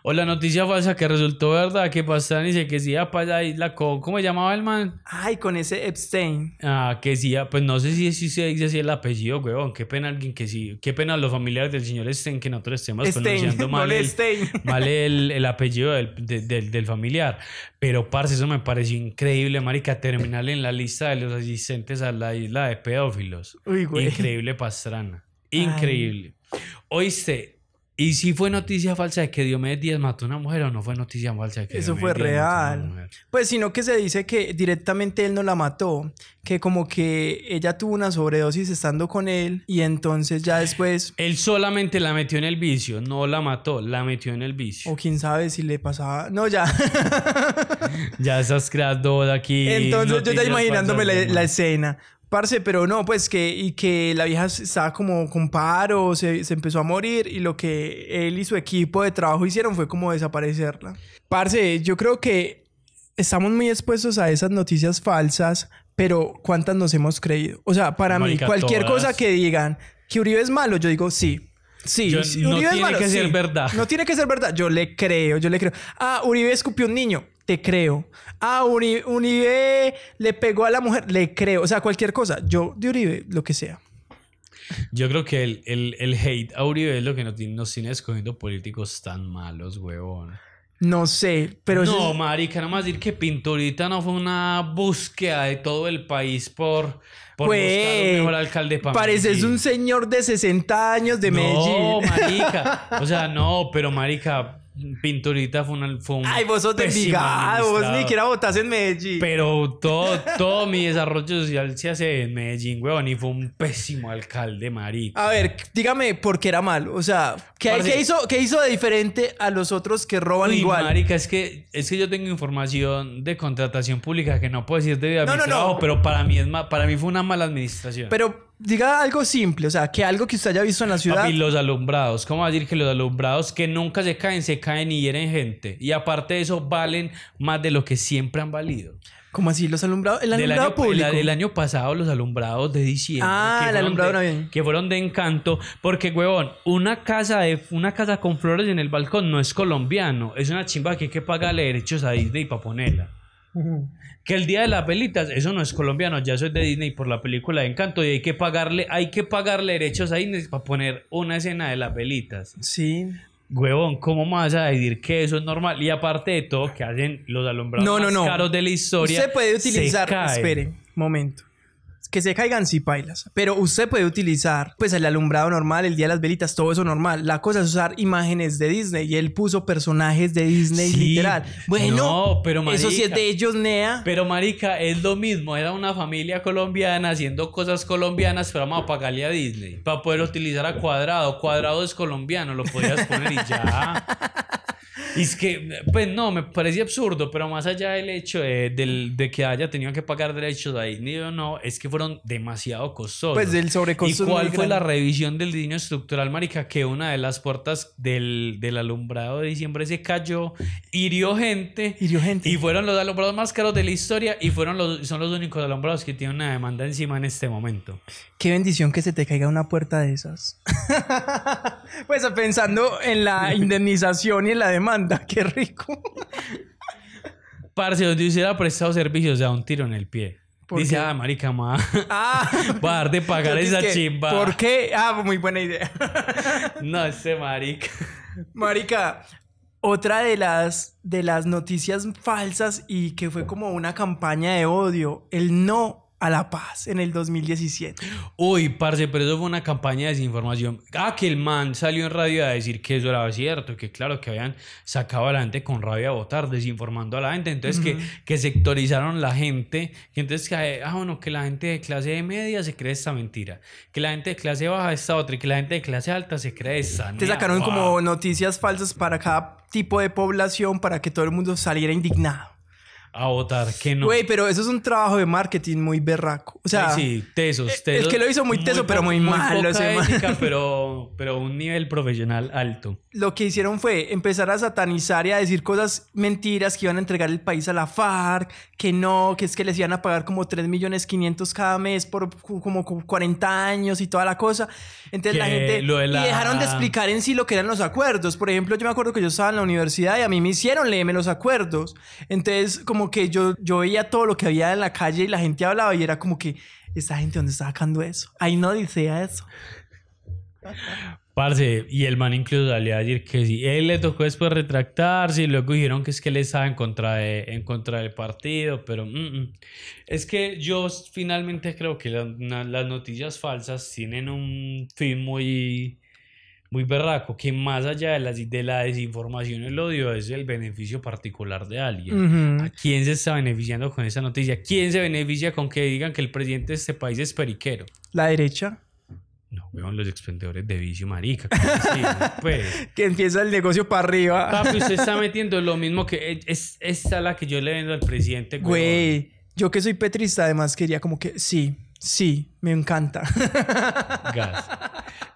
[SPEAKER 1] O la noticia falsa que resultó verdad, que Pastrana dice que sí iba para la isla, con- ¿cómo se llamaba el man?
[SPEAKER 2] Ay, con ese Epstein.
[SPEAKER 1] Ah, que sí, iba- pues no sé si, si se dice así el apellido, weón. Qué pena alguien que sí, qué pena los familiares del señor Stein que nosotros estemos pronunciando
[SPEAKER 2] no
[SPEAKER 1] mal,
[SPEAKER 2] le
[SPEAKER 1] el, mal el, el apellido del, de- del- del familiar. Pero, parce, eso me pareció increíble, marica, terminar en la lista de los asistentes a la isla de pedófilos.
[SPEAKER 2] Uy, güey.
[SPEAKER 1] Increíble Pastrana. Increíble. Oíste, ¿y si fue noticia falsa de que Diomedes Díaz mató a una mujer o no fue noticia falsa de que
[SPEAKER 2] Eso
[SPEAKER 1] Diomedes
[SPEAKER 2] fue
[SPEAKER 1] Díaz mató a una
[SPEAKER 2] real.
[SPEAKER 1] mujer?
[SPEAKER 2] Pues sino que se dice que directamente él no la mató, que como que ella tuvo una sobredosis estando con él y entonces ya después,
[SPEAKER 1] Él solamente la metió en el vicio, no la mató, la metió en el vicio.
[SPEAKER 2] o quién sabe si le pasaba, no ya.
[SPEAKER 1] Ya estás creando aquí.
[SPEAKER 2] entonces yo ya imaginándome la, escena. Parce, pero no, pues que, y que la vieja estaba como con paro, se, se empezó a morir y lo que él y su equipo de trabajo hicieron fue como desaparecerla. Parce, yo creo que estamos muy expuestos a esas noticias falsas, pero ¿cuántas nos hemos creído? O sea, para
[SPEAKER 1] Marica,
[SPEAKER 2] mí, cualquier
[SPEAKER 1] todas.
[SPEAKER 2] cosa que digan que Uribe es malo, yo digo sí. Sí,
[SPEAKER 1] Yo-
[SPEAKER 2] sí,
[SPEAKER 1] no
[SPEAKER 2] Uribe es
[SPEAKER 1] tiene
[SPEAKER 2] malo,
[SPEAKER 1] que ser
[SPEAKER 2] sí.
[SPEAKER 1] verdad.
[SPEAKER 2] No tiene que ser verdad. Yo le creo, yo le creo. Ah, Uribe escupió un niño. Te creo. Ah, Uri- Uribe le pegó a la mujer. Le creo. O sea, cualquier cosa. Yo de Uribe, lo que sea.
[SPEAKER 1] Yo creo que el, el, el hate a Uribe es lo que nos, tiene- nos tiene escogiendo políticos tan malos, huevón.
[SPEAKER 2] No sé, pero
[SPEAKER 1] No,
[SPEAKER 2] es-
[SPEAKER 1] marica, no más decir que Pinturita no fue una búsqueda de todo el país por, por buscar un mejor alcalde para
[SPEAKER 2] pareces un señor de 60 años de
[SPEAKER 1] No,
[SPEAKER 2] Medellín.
[SPEAKER 1] marica. O sea, no, pero marica, Pinturita fue, un
[SPEAKER 2] Ay, vos sos de Envigado, vos ni siquiera votás en Medellín.
[SPEAKER 1] Pero todo, todo mi desarrollo social se hace en Medellín, weón, y fue un pésimo alcalde, marica.
[SPEAKER 2] A ver, dígame por qué era malo. O sea, ¿qué,
[SPEAKER 1] Parce-
[SPEAKER 2] qué hizo, ¿qué hizo de diferente a los otros que roban
[SPEAKER 1] Uy,
[SPEAKER 2] igual?
[SPEAKER 1] marica, es que, es que yo tengo información de contratación pública que no puedo decir debido a
[SPEAKER 2] No,
[SPEAKER 1] mi
[SPEAKER 2] no, no.
[SPEAKER 1] trabajo, pero para mí, es ma- para mí fue una mala administración.
[SPEAKER 2] Pero diga algo simple, o sea, que algo que usted haya visto en la ciudad.
[SPEAKER 1] Papi, los alumbrados. ¿Cómo decir que los alumbrados que nunca se caen, se caen y hieren gente? Y aparte de eso, valen más de lo que siempre han valido.
[SPEAKER 2] ¿Cómo así? Los alumbrados. El
[SPEAKER 1] Del
[SPEAKER 2] alumbrado
[SPEAKER 1] año,
[SPEAKER 2] público.
[SPEAKER 1] el, el año pasado, los alumbrados de diciembre.
[SPEAKER 2] Ah,
[SPEAKER 1] que
[SPEAKER 2] el alumbrado
[SPEAKER 1] de-
[SPEAKER 2] navideño.
[SPEAKER 1] Que fueron de encanto. Porque, huevón, una casa, de, una casa con flores en el balcón no es colombiano. Es una chimba que hay que pagarle derechos a Disney para ponerla. Que el día de las velitas, eso no es colombiano, ya eso es de Disney por la película de Encanto y hay que pagarle, hay que pagarle derechos a Disney para poner una escena de las velitas.
[SPEAKER 2] Sí.
[SPEAKER 1] Huevón, ¿cómo vas a decir que eso es normal? Y aparte de todo, que hacen los alumbrados
[SPEAKER 2] No, no,
[SPEAKER 1] más
[SPEAKER 2] no.
[SPEAKER 1] caros de la historia.
[SPEAKER 2] Usted puede
[SPEAKER 1] se
[SPEAKER 2] utilizar.
[SPEAKER 1] caen.
[SPEAKER 2] Espere, momento. Que se caigan sí pailas. Pero usted puede utilizar, pues, el alumbrado normal, el día de las velitas, todo eso normal. La cosa es usar imágenes de Disney. Y él puso personajes de Disney
[SPEAKER 1] Sí.
[SPEAKER 2] literal. Bueno,
[SPEAKER 1] No, pero
[SPEAKER 2] eso sí es
[SPEAKER 1] marica.
[SPEAKER 2] de ellos, Nea.
[SPEAKER 1] Pero marica, es lo mismo, era una familia colombiana haciendo cosas colombianas, pero vamos a pagarle a Disney para poder utilizar a Cuadrado. Cuadrado es colombiano, lo podías poner y ya. Y es que, pues no, me parecía absurdo, pero más allá del hecho de, de que haya tenido que pagar derechos a Disney o no, es que fueron demasiado costosos.
[SPEAKER 2] Pues del
[SPEAKER 1] ¿Y
[SPEAKER 2] sobrecosto. es
[SPEAKER 1] cuál fue la revisión del diseño estructural, marica? Que una de las puertas del, del alumbrado de diciembre se cayó, hirió gente.
[SPEAKER 2] Hirió gente.
[SPEAKER 1] Y fueron los alumbrados más caros de la historia y fueron los, son los únicos alumbrados que tienen una demanda encima en este momento.
[SPEAKER 2] Qué bendición que se te caiga una puerta de esas. pues pensando en la indemnización y en la demanda, qué rico.
[SPEAKER 1] Parce, donde hubiera prestado servicios, da un tiro en el pie.
[SPEAKER 2] ¿Por
[SPEAKER 1] Dice,
[SPEAKER 2] qué?
[SPEAKER 1] ah, marica, ma,
[SPEAKER 2] Ah,
[SPEAKER 1] va a dar de pagar esa
[SPEAKER 2] dizque,
[SPEAKER 1] chimba.
[SPEAKER 2] ¿Por qué? Ah, muy buena idea.
[SPEAKER 1] No, este marica.
[SPEAKER 2] Marica, otra de las, de las noticias falsas y que fue como una campaña de odio, el no a la paz en el 2017.
[SPEAKER 1] Uy, parce, pero eso fue una campaña de desinformación. Ah, que el man salió en radio a decir que eso era cierto, que claro, que habían sacado a la gente con rabia a votar, desinformando a la gente. Entonces, que, que sectorizaron la gente. Y entonces, que, ah, bueno, que la gente de clase media se cree esta mentira. Que la gente de clase baja esta otra. Y que la gente de clase alta se cree esta.
[SPEAKER 2] Te sacaron como noticias falsas para cada tipo de población para que todo el mundo saliera indignado.
[SPEAKER 1] A votar, que no.
[SPEAKER 2] Güey, pero eso es un trabajo de marketing muy berraco. O sea,
[SPEAKER 1] Ay, sí, tesos,
[SPEAKER 2] el
[SPEAKER 1] tesos.
[SPEAKER 2] que lo hizo muy teso, pero
[SPEAKER 1] po-
[SPEAKER 2] muy malo
[SPEAKER 1] poca
[SPEAKER 2] ese
[SPEAKER 1] ética, pero, pero un nivel profesional alto.
[SPEAKER 2] lo que hicieron fue empezar a satanizar y a decir cosas mentiras que iban a entregar el país a la FARC, que no, que es que les iban a pagar como 3 millones 500 cada mes por como cu- 40 años y toda la cosa. Entonces la gente...
[SPEAKER 1] lo de la-
[SPEAKER 2] Y dejaron de explicar en sí lo que eran los acuerdos. Por ejemplo, yo me acuerdo que yo estaba en la universidad y a mí me hicieron leerme los acuerdos. Entonces como que yo, yo veía todo lo que había en la calle y la gente hablaba y era como que, ¿esta gente dónde está sacando eso? Ahí no dice eso.
[SPEAKER 1] Parce, y el man incluso salió a decir que sí. Él le tocó después retractarse y luego dijeron que es que él estaba en contra, de, en contra del partido, pero mm, mm. es que yo finalmente creo que la- las noticias falsas tienen un fin muy, muy berraco, que más allá de la, de la desinformación y el odio es el beneficio particular de alguien. ¿A quién se está beneficiando con esa noticia? ¿Quién se beneficia con que digan que el presidente de este país es periquero?
[SPEAKER 2] La derecha.
[SPEAKER 1] No, weón, los expendedores de vicio, marica. pues.
[SPEAKER 2] Que empieza el negocio para arriba.
[SPEAKER 1] Papi, usted está metiendo lo mismo que... Es esta la que yo le vendo al presidente.
[SPEAKER 2] Güey, yo que soy petrista, además quería como que sí, sí, me encanta.
[SPEAKER 1] Gas.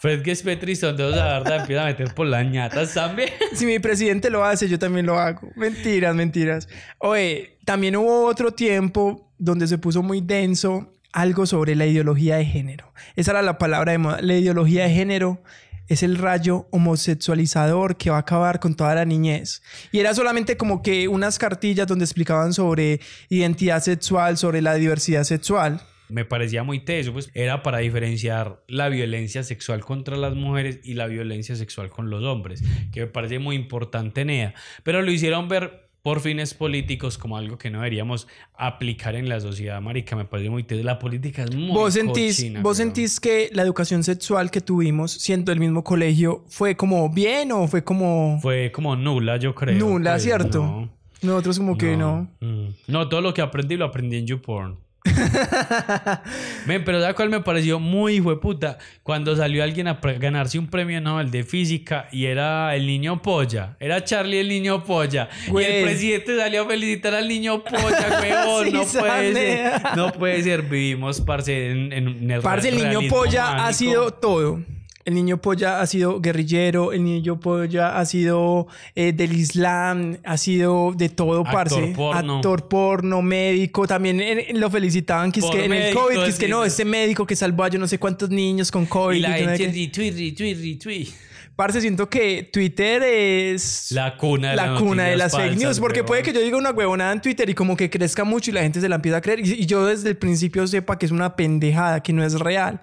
[SPEAKER 1] Es que es petrista, entonces la verdad empieza a meter por las ñatas también.
[SPEAKER 2] si mi presidente lo hace, yo también lo hago. Mentiras, mentiras. Oye, también hubo otro tiempo donde se puso muy denso algo sobre la ideología de género. Esa era la palabra de moda. La ideología de género es el rayo homosexualizador que va a acabar con toda la niñez. Y era solamente como que unas cartillas donde explicaban sobre identidad sexual, sobre la diversidad sexual.
[SPEAKER 1] Me parecía muy teso, pues era para diferenciar la violencia sexual contra las mujeres y la violencia sexual con los hombres, que me parece muy importante, Nea. Pero lo hicieron ver por fines políticos como algo que no deberíamos aplicar en la sociedad, marica, me parece muy teso. La política es muy
[SPEAKER 2] ¿Vos sentís,
[SPEAKER 1] cochina,
[SPEAKER 2] ¿Vos sentís que la educación sexual que tuvimos siendo del mismo colegio fue como bien o fue como
[SPEAKER 1] Fue como nula, yo creo.
[SPEAKER 2] nula,
[SPEAKER 1] pues,
[SPEAKER 2] cierto?
[SPEAKER 1] no.
[SPEAKER 2] Nosotros como que no.
[SPEAKER 1] Mm. No, todo lo que aprendí lo aprendí en YouPorn. Men, pero ¿sabes cuál me pareció muy hijo de puta? Cuando salió alguien a ganarse un premio Nobel de física y era el niño polla. Era Charlie el niño polla. Y el presidente salió a felicitar al niño polla, weón.
[SPEAKER 2] Sí,
[SPEAKER 1] no puede ser. No puede ser. Vivimos, parce, en, en, el
[SPEAKER 2] Parce, el niño polla ha sido todo. El niño polla ha sido guerrillero, el niño polla ha sido eh, del Islam, ha sido de todo,
[SPEAKER 1] Actor
[SPEAKER 2] parce.
[SPEAKER 1] porno.
[SPEAKER 2] Actor porno, médico. También eh, lo felicitaban que es
[SPEAKER 1] Por
[SPEAKER 2] que en el
[SPEAKER 1] médico,
[SPEAKER 2] COVID, que es que no, este médico que salvó a yo no sé cuántos niños con COVID.
[SPEAKER 1] Y la
[SPEAKER 2] que
[SPEAKER 1] gente
[SPEAKER 2] qué.
[SPEAKER 1] retweet, retweet, retweet.
[SPEAKER 2] Parce, siento que Twitter es
[SPEAKER 1] La cuna de
[SPEAKER 2] la
[SPEAKER 1] las
[SPEAKER 2] cuna de fake news, porque puede que yo diga una huevonada en Twitter y como que crezca mucho y la gente se la empieza a creer y, y yo desde el principio sepa que es una pendejada, que no es real.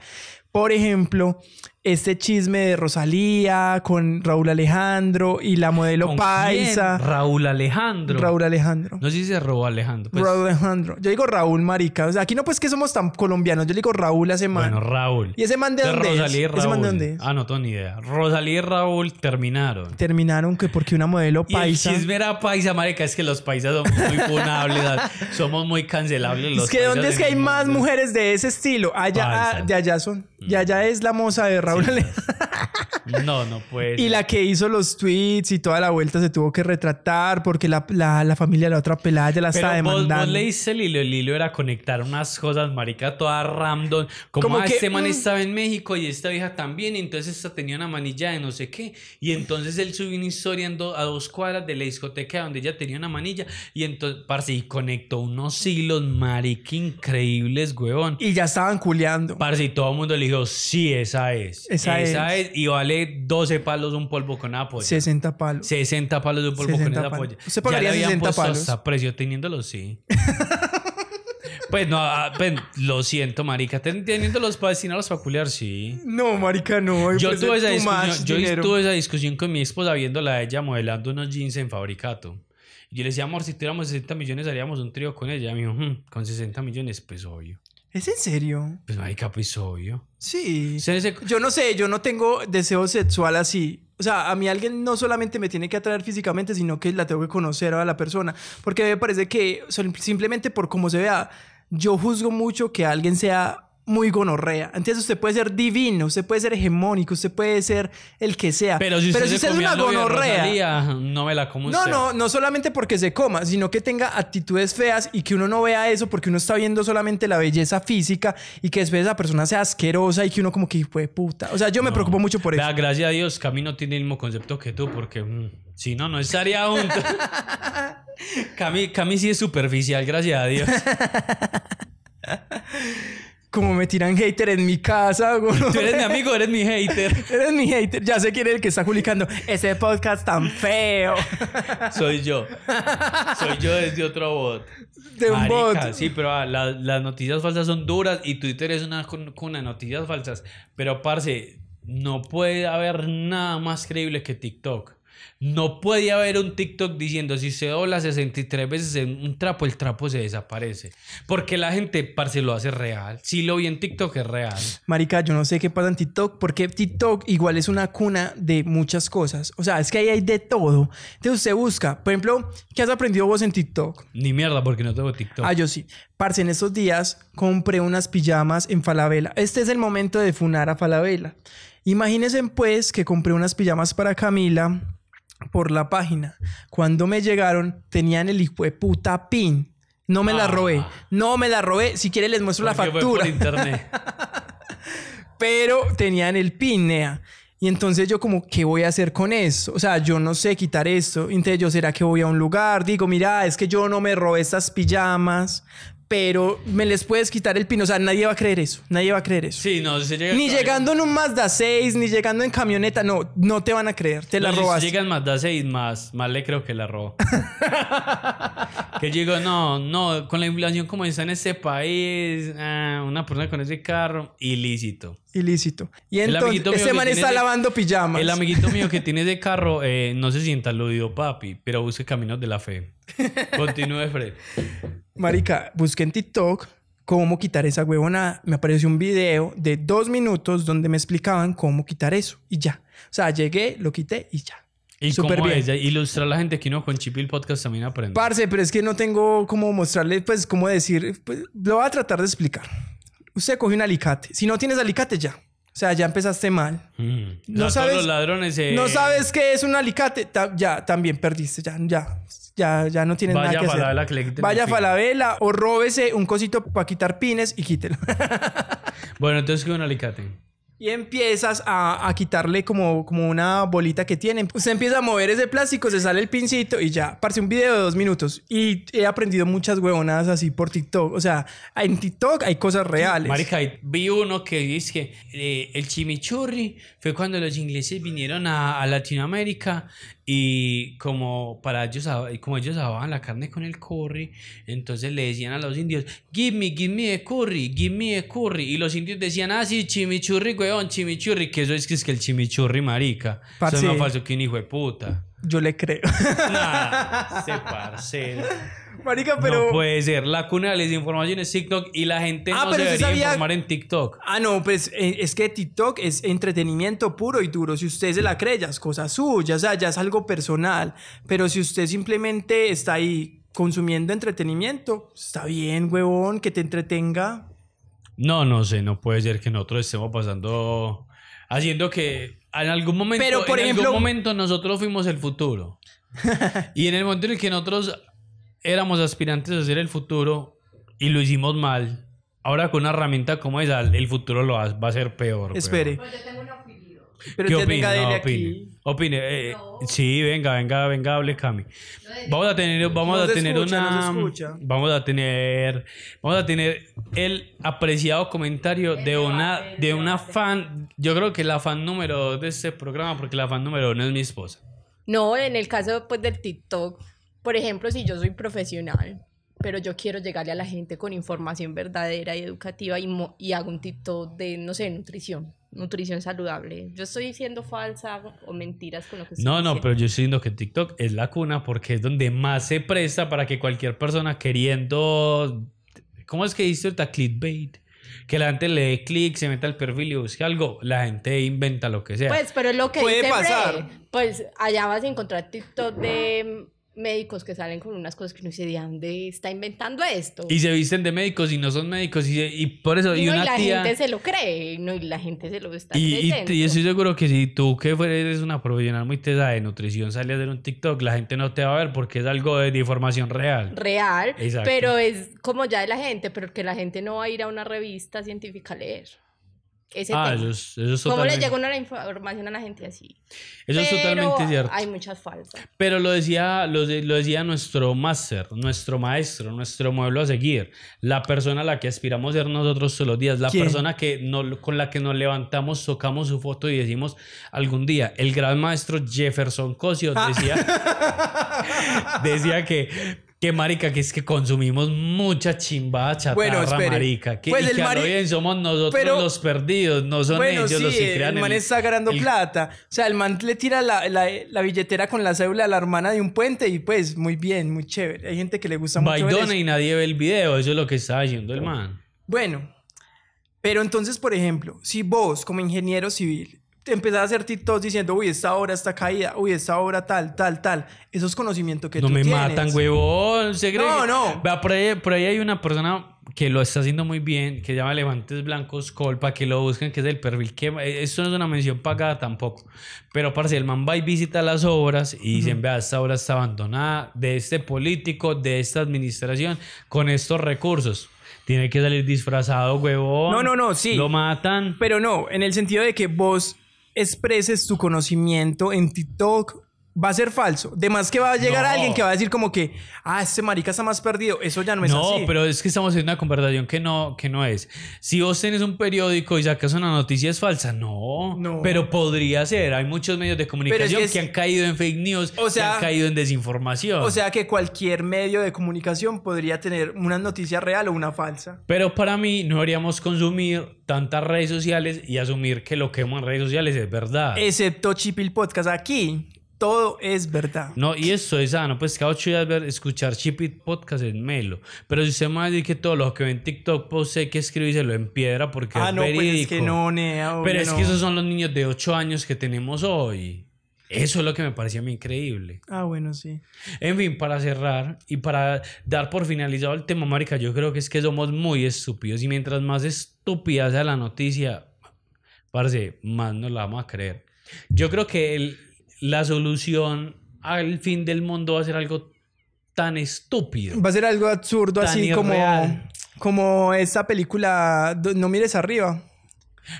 [SPEAKER 2] Por ejemplo, este chisme de Rosalía con Raúl Alejandro y la modelo
[SPEAKER 1] ¿Con
[SPEAKER 2] Paisa.
[SPEAKER 1] quién? Raúl Alejandro.
[SPEAKER 2] Raúl Alejandro.
[SPEAKER 1] No sé si se robó Alejandro. pues.
[SPEAKER 2] Raúl Alejandro. Yo digo Raúl Marica. O sea, aquí no pues que somos tan colombianos. Yo le digo Raúl a ese man.
[SPEAKER 1] Bueno, Raúl.
[SPEAKER 2] ¿Y ese man de dónde es?
[SPEAKER 1] Rosalía y
[SPEAKER 2] ¿Ese man de
[SPEAKER 1] Raúl.
[SPEAKER 2] dónde es?
[SPEAKER 1] Ah, no tengo ni idea. Rosalía y Raúl terminaron.
[SPEAKER 2] Terminaron que porque una modelo
[SPEAKER 1] Y el
[SPEAKER 2] paisa.
[SPEAKER 1] chisme era paisa, marica. Es que los paisas son muy funables. somos muy cancelables los
[SPEAKER 2] Es que ¿dónde es que hay más mujeres de ese estilo? Allá, de allá son. Y allá es la moza de Raúl Alejandro.
[SPEAKER 1] No, no puede
[SPEAKER 2] Y la que hizo los tweets y toda la vuelta se tuvo que retratar porque la, la, la familia de la otra pelada ya la
[SPEAKER 1] Pero
[SPEAKER 2] está
[SPEAKER 1] vos,
[SPEAKER 2] demandando.
[SPEAKER 1] vos leíste el hilo. El hilo era conectar unas cosas, marica, todas random. Como,
[SPEAKER 2] Como
[SPEAKER 1] ah,
[SPEAKER 2] que,
[SPEAKER 1] este man estaba en México y esta vieja también. Y entonces esta tenía una manilla de no sé qué. Y entonces él subió una historia en do- a dos cuadras de la discoteca donde ella tenía una manilla. Y entonces, parce, y conectó unos hilos, marica, increíbles, huevón.
[SPEAKER 2] Y ya estaban culeando.
[SPEAKER 1] Parce, y todo el mundo le dijo, sí, esa es.
[SPEAKER 2] Esa
[SPEAKER 1] es. Y vale 12 palos un polvo con apoyo.
[SPEAKER 2] 60 palos.
[SPEAKER 1] 60 palos de un polvo
[SPEAKER 2] 60
[SPEAKER 1] con esa polla.
[SPEAKER 2] ¿Usted
[SPEAKER 1] Ya
[SPEAKER 2] pagaría
[SPEAKER 1] le habían
[SPEAKER 2] 60
[SPEAKER 1] puesto
[SPEAKER 2] palos?
[SPEAKER 1] hasta precio teniéndolo, sí. pues no, ah, pues, lo siento, marica. Ten- Teniéndolos para destinarlos para culiar, sí.
[SPEAKER 2] No, marica, no.
[SPEAKER 1] Yo
[SPEAKER 2] pues,
[SPEAKER 1] tuve esa discusión, yo
[SPEAKER 2] dinero.
[SPEAKER 1] tuve esa discusión con mi esposa viéndola a ella modelando unos jeans en fabricato. Y yo le decía, amor, si tuviéramos 60 millones haríamos un trío con ella. Y me dijo, "Hmm, con 60 millones, pues obvio.
[SPEAKER 2] ¿Es en serio?
[SPEAKER 1] Pues marica, pues obvio.
[SPEAKER 2] Sí.
[SPEAKER 1] O sea, ese-
[SPEAKER 2] Yo no sé, yo no tengo deseo sexual así. O sea, a mí alguien no solamente me tiene que atraer físicamente, sino que la tengo que conocer a la persona. Porque me parece que simplemente por cómo se vea, yo juzgo mucho que alguien sea muy gonorrea. Entonces usted puede ser divino, usted puede ser hegemónico, usted puede ser el que sea.
[SPEAKER 1] Pero si usted,
[SPEAKER 2] es una gonorrea...
[SPEAKER 1] Rosalía, no me la como
[SPEAKER 2] No,
[SPEAKER 1] usted.
[SPEAKER 2] no, no solamente porque se coma, sino que tenga actitudes feas y que uno no vea eso porque uno está viendo solamente la belleza física y que después esa persona sea asquerosa y que uno como que fue puta. O sea, yo me preocupo mucho por eso.
[SPEAKER 1] Gracias a Dios, Cami no tiene el mismo concepto que tú, porque mm, si no, no estaría juntos. Cami, Cami sí es superficial, gracias a Dios.
[SPEAKER 2] Como me tiran hater en mi casa. gonorrea.
[SPEAKER 1] Tú eres mi amigo, eres mi hater.
[SPEAKER 2] Eres mi hater. Ya sé quién es el que está publicando ese podcast tan feo.
[SPEAKER 1] Soy yo. Soy yo desde otro bot.
[SPEAKER 2] De un
[SPEAKER 1] Marica,
[SPEAKER 2] bot.
[SPEAKER 1] Sí, pero ah, la- las noticias falsas son duras y Twitter es una cun- cuna de noticias falsas. Pero, parce, no puede haber nada más creíble que TikTok. No puede haber un TikTok diciendo si se dobla 63 veces en un trapo, el trapo se desaparece. Porque la gente, parce, lo hace real. Si lo vi en TikTok es real.
[SPEAKER 2] Marica, yo no sé qué pasa en TikTok, porque TikTok igual es una cuna de muchas cosas. O sea, es que ahí hay de todo. Entonces usted busca, por ejemplo, ¿qué has aprendido vos en TikTok?
[SPEAKER 1] Ni mierda porque no tengo TikTok.
[SPEAKER 2] Ah, yo sí. Parce, en estos días compré unas pijamas en Falabella. Este es el momento de funar a Falabella. Imagínense pues que compré unas pijamas para Camila por la página. Cuando me llegaron, tenían el hijo de puta pin. No me la
[SPEAKER 1] Ah.
[SPEAKER 2] robé. No me la robé. Si quiere les muestro la
[SPEAKER 1] fue
[SPEAKER 2] factura.
[SPEAKER 1] por internet.
[SPEAKER 2] Pero tenían el pin, nea. Y entonces yo como, ¿qué voy a hacer con eso? O sea, yo no sé quitar esto. Entonces yo, ¿será que voy a un lugar? Digo, mira, es que yo no me robé estas pijamas, pero me les puedes quitar el pin. O sea, nadie va a creer eso. Nadie va a creer eso.
[SPEAKER 1] Sí, no, llega
[SPEAKER 2] Ni llegando en un Mazda 6, ni llegando en camioneta, no, no te van a creer, te la
[SPEAKER 1] No, si
[SPEAKER 2] robas.
[SPEAKER 1] llegan más da seis más, más le creo que la robó. que digo, no, no, con la inflación como está en este país, ah, una persona con ese carro, ilícito.
[SPEAKER 2] Ilícito. Y entonces, ese man está lavando pijamas.
[SPEAKER 1] El amiguito mío que tiene ese carro eh, no se sienta aludido, papi, pero busque caminos de la fe. Continúe, Fred.
[SPEAKER 2] Marica, busqué en TikTok cómo quitar esa huevona. Me apareció un video de dos minutos donde me explicaban cómo quitar eso. Y ya. O sea, llegué, lo quité y ya.
[SPEAKER 1] Y
[SPEAKER 2] Súper
[SPEAKER 1] cómo
[SPEAKER 2] bien.
[SPEAKER 1] es, ilustrar a la gente que uno con Chipil Podcast también aprende.
[SPEAKER 2] Parce, pero es que no tengo cómo mostrarle, pues, cómo decir. Pues, lo voy a tratar de explicar. Usted coge un alicate. Si no tienes alicate, ya. O sea, ya empezaste mal.
[SPEAKER 1] Mm.
[SPEAKER 2] No sabes-
[SPEAKER 1] los ladrones eh,
[SPEAKER 2] No sabes qué es un alicate, ta- ya, también perdiste. Ya, ya. Ya, ya no tienes
[SPEAKER 1] Vaya
[SPEAKER 2] nada que hacer.
[SPEAKER 1] Falabella que
[SPEAKER 2] Vaya. Falabella o róbese un cosito para quitar pines y quítelo.
[SPEAKER 1] Bueno, entonces que un alicate.
[SPEAKER 2] Y empiezas a, a quitarle como, como una bolita que tienen. Usted empieza a mover ese plástico, se sale el pincito y ya. Parece un video de dos minutos. Y he aprendido muchas huevonadas así por TikTok. O sea, en TikTok hay cosas reales.
[SPEAKER 1] Marica, vi uno que dice que eh, el chimichurri fue cuando los ingleses vinieron a, a Latinoamérica y como para ellos como ellos lavaban la carne con el curry, entonces le decían a los indios, give me, give me a curry, give me a curry. Y los indios decían, ah, sí, chimichurri, weón, chimichurri, que eso es que es que el chimichurri, marica. Eso
[SPEAKER 2] Parce.
[SPEAKER 1] es más falso que un hijo de puta.
[SPEAKER 2] Yo le creo.
[SPEAKER 1] Nada, ese parcero.
[SPEAKER 2] Marica, pero...
[SPEAKER 1] No puede ser. La cuna de la desinformación es TikTok y la gente
[SPEAKER 2] Ah,
[SPEAKER 1] no
[SPEAKER 2] pero
[SPEAKER 1] se debería
[SPEAKER 2] sabía-
[SPEAKER 1] informar en TikTok.
[SPEAKER 2] Ah, no, pues eh, es que TikTok es entretenimiento puro y duro. Si usted se la cree, ya es cosa suya, o sea, ya es algo personal. Pero si usted simplemente está ahí consumiendo entretenimiento, está bien, huevón, que te entretenga.
[SPEAKER 1] No, no sé, no puede ser que nosotros estemos pasando, haciendo que en algún momento,
[SPEAKER 2] Pero, por
[SPEAKER 1] en
[SPEAKER 2] ejemplo-
[SPEAKER 1] algún momento nosotros fuimos el futuro. y en el momento en el que nosotros éramos aspirantes a ser el futuro y lo hicimos mal, ahora con una herramienta como esa, el futuro lo va, va a ser peor.
[SPEAKER 2] Espere.
[SPEAKER 3] Pues yo tengo una.
[SPEAKER 2] Pero
[SPEAKER 1] ¿Qué
[SPEAKER 2] usted venga, dele
[SPEAKER 1] No,
[SPEAKER 2] aquí.
[SPEAKER 1] opine. Opine. eh,
[SPEAKER 3] No.
[SPEAKER 1] Sí, venga, venga, venga, hable Cami. Vamos a tener, vamos a tener
[SPEAKER 2] escucha,
[SPEAKER 1] una, vamos a tener, vamos a tener el apreciado comentario de una, de una fan. Yo creo que la fan número dos de este programa, porque la fan número uno es mi esposa.
[SPEAKER 3] No, en el caso pues del TikTok, por ejemplo, si yo soy profesional, pero yo quiero llegarle a la gente con información verdadera y educativa y, mo- y hago un TikTok de, no sé, nutrición, nutrición saludable. Yo estoy siendo falsa o mentiras con lo que estoy
[SPEAKER 1] No, no,
[SPEAKER 3] diciendo.
[SPEAKER 1] pero yo estoy diciendo que TikTok es la cuna porque es donde más se presta para que cualquier persona queriendo, ¿cómo es que dice ahorita? Clickbait. Que la gente le dé clic, se meta al perfil y busque algo. La gente inventa lo que sea.
[SPEAKER 3] Pues, pero es lo que
[SPEAKER 2] Puede
[SPEAKER 3] dice
[SPEAKER 2] pasar.
[SPEAKER 3] Bre. Pues allá vas a encontrar TikTok de médicos que salen con unas cosas que no sé de dónde está inventando esto.
[SPEAKER 1] Y se visten de médicos y no son médicos. Y, y por eso, y,
[SPEAKER 3] Y no, y
[SPEAKER 1] una
[SPEAKER 3] la
[SPEAKER 1] tía.
[SPEAKER 3] gente se lo cree, no, y la gente se lo está
[SPEAKER 1] Y, y, y estoy seguro que si tú que eres una profesional muy tesa de nutrición sales a hacer un TikTok, la gente no te va a ver porque es algo de, de información real.
[SPEAKER 3] real,
[SPEAKER 1] Exacto.
[SPEAKER 3] pero es como ya de la gente, pero que la gente no va a ir a una revista científica a leer. Ese
[SPEAKER 1] Ah,
[SPEAKER 3] tema.
[SPEAKER 1] eso es, eso es
[SPEAKER 3] ¿Cómo le llega una información a la gente así?
[SPEAKER 1] eso es
[SPEAKER 3] Pero
[SPEAKER 1] totalmente cierto.
[SPEAKER 3] Hay muchas falsas.
[SPEAKER 1] Pero lo decía, lo, lo decía nuestro máster, nuestro maestro, nuestro modelo a seguir, la persona a la que aspiramos a ser nosotros todos los días, la
[SPEAKER 2] ¿Quién?
[SPEAKER 1] persona que no, con la que nos levantamos, tocamos su foto y decimos algún día, el gran maestro Jefferson Cosio
[SPEAKER 2] Ah.
[SPEAKER 1] decía, decía que, que marica, que es que consumimos mucha chimbada chatarra,
[SPEAKER 2] Bueno, espere.
[SPEAKER 1] marica, que,
[SPEAKER 2] Pues
[SPEAKER 1] y
[SPEAKER 2] el
[SPEAKER 1] que
[SPEAKER 2] mari-
[SPEAKER 1] bien somos nosotros
[SPEAKER 2] Pero-
[SPEAKER 1] los perdidos, no son
[SPEAKER 2] Bueno,
[SPEAKER 1] ellos
[SPEAKER 2] sí,
[SPEAKER 1] los que
[SPEAKER 2] el
[SPEAKER 1] crean
[SPEAKER 2] man
[SPEAKER 1] el-
[SPEAKER 2] está ganando
[SPEAKER 1] el-
[SPEAKER 2] plata. O sea, el man le tira la, la- la billetera con la cédula a la hermana de un puente y pues muy bien, muy chévere. Hay gente que le gusta mucho ver
[SPEAKER 1] y nadie ve el video, eso es lo que está diciendo el man.
[SPEAKER 2] Bueno, pero entonces, por ejemplo, si vos como ingeniero civil te empezás a hacer TikToks diciendo, uy, esta obra está caída, uy, esta obra tal, tal, tal, eso es conocimiento que
[SPEAKER 1] no
[SPEAKER 2] tú
[SPEAKER 1] me
[SPEAKER 2] tienes.
[SPEAKER 1] matan, huevón. ¿se cree
[SPEAKER 2] No, no.
[SPEAKER 1] Vea, por, ahí, por ahí hay una persona que lo está haciendo muy bien, que se llama Levantes Blancos Colpa, que lo busquen, que es el perfil. que eh, Esto no es una mención pagada tampoco. Pero, parce, el man va y visita las obras y dicen, vea, esta obra está abandonada de este político, de esta administración, con estos recursos. Tiene que salir disfrazado, huevón.
[SPEAKER 2] No, no, no, sí.
[SPEAKER 1] Lo matan.
[SPEAKER 2] Pero no, en el sentido de que vos expreses tu conocimiento en TikTok, va a ser falso. De más que va a llegar
[SPEAKER 1] No.
[SPEAKER 2] alguien que va a decir como que, ah, este marica está más perdido. Eso ya no es
[SPEAKER 1] No,
[SPEAKER 2] así.
[SPEAKER 1] pero es que estamos haciendo una conversación que no, que no es. Si vos tenés un periódico y sacas una noticia es falsa, no.
[SPEAKER 2] No.
[SPEAKER 1] Pero podría ser. Hay muchos medios de comunicación
[SPEAKER 2] que
[SPEAKER 1] que,
[SPEAKER 2] es-
[SPEAKER 1] han caído en fake news,
[SPEAKER 2] O sea-
[SPEAKER 1] que han caído en desinformación.
[SPEAKER 2] O sea que cualquier medio de comunicación podría tener una noticia real o una falsa.
[SPEAKER 1] Pero para mí no deberíamos consumir tantas redes sociales y asumir que lo que vemos en redes sociales es verdad.
[SPEAKER 2] Excepto Chipil Podcast. Aquí todo es verdad.
[SPEAKER 1] No, y eso es sano, pues cada ocho días ver, escuchar Chipit Podcast es melo. Pero si usted me va a decir que todo lo que ve en TikTok, pues hay que escribírselo en piedra porque
[SPEAKER 2] ah,
[SPEAKER 1] es
[SPEAKER 2] no, pues
[SPEAKER 1] verídico.
[SPEAKER 2] es que no, Nea.
[SPEAKER 1] Pero es
[SPEAKER 2] no.
[SPEAKER 1] que esos son los niños de 8 años que tenemos hoy. Eso es lo que me parecía a mí increíble.
[SPEAKER 2] Ah, bueno, sí.
[SPEAKER 1] En fin, para cerrar y para dar por finalizado el tema, marica, yo creo que es que somos muy estúpidos y mientras más estúpida sea la noticia, parece, más nos la vamos a creer. Yo creo que el- la solución al fin del mundo va a ser algo tan estúpido.
[SPEAKER 2] Va a ser algo absurdo, así como,
[SPEAKER 1] irreal.
[SPEAKER 2] como esta película No mires arriba.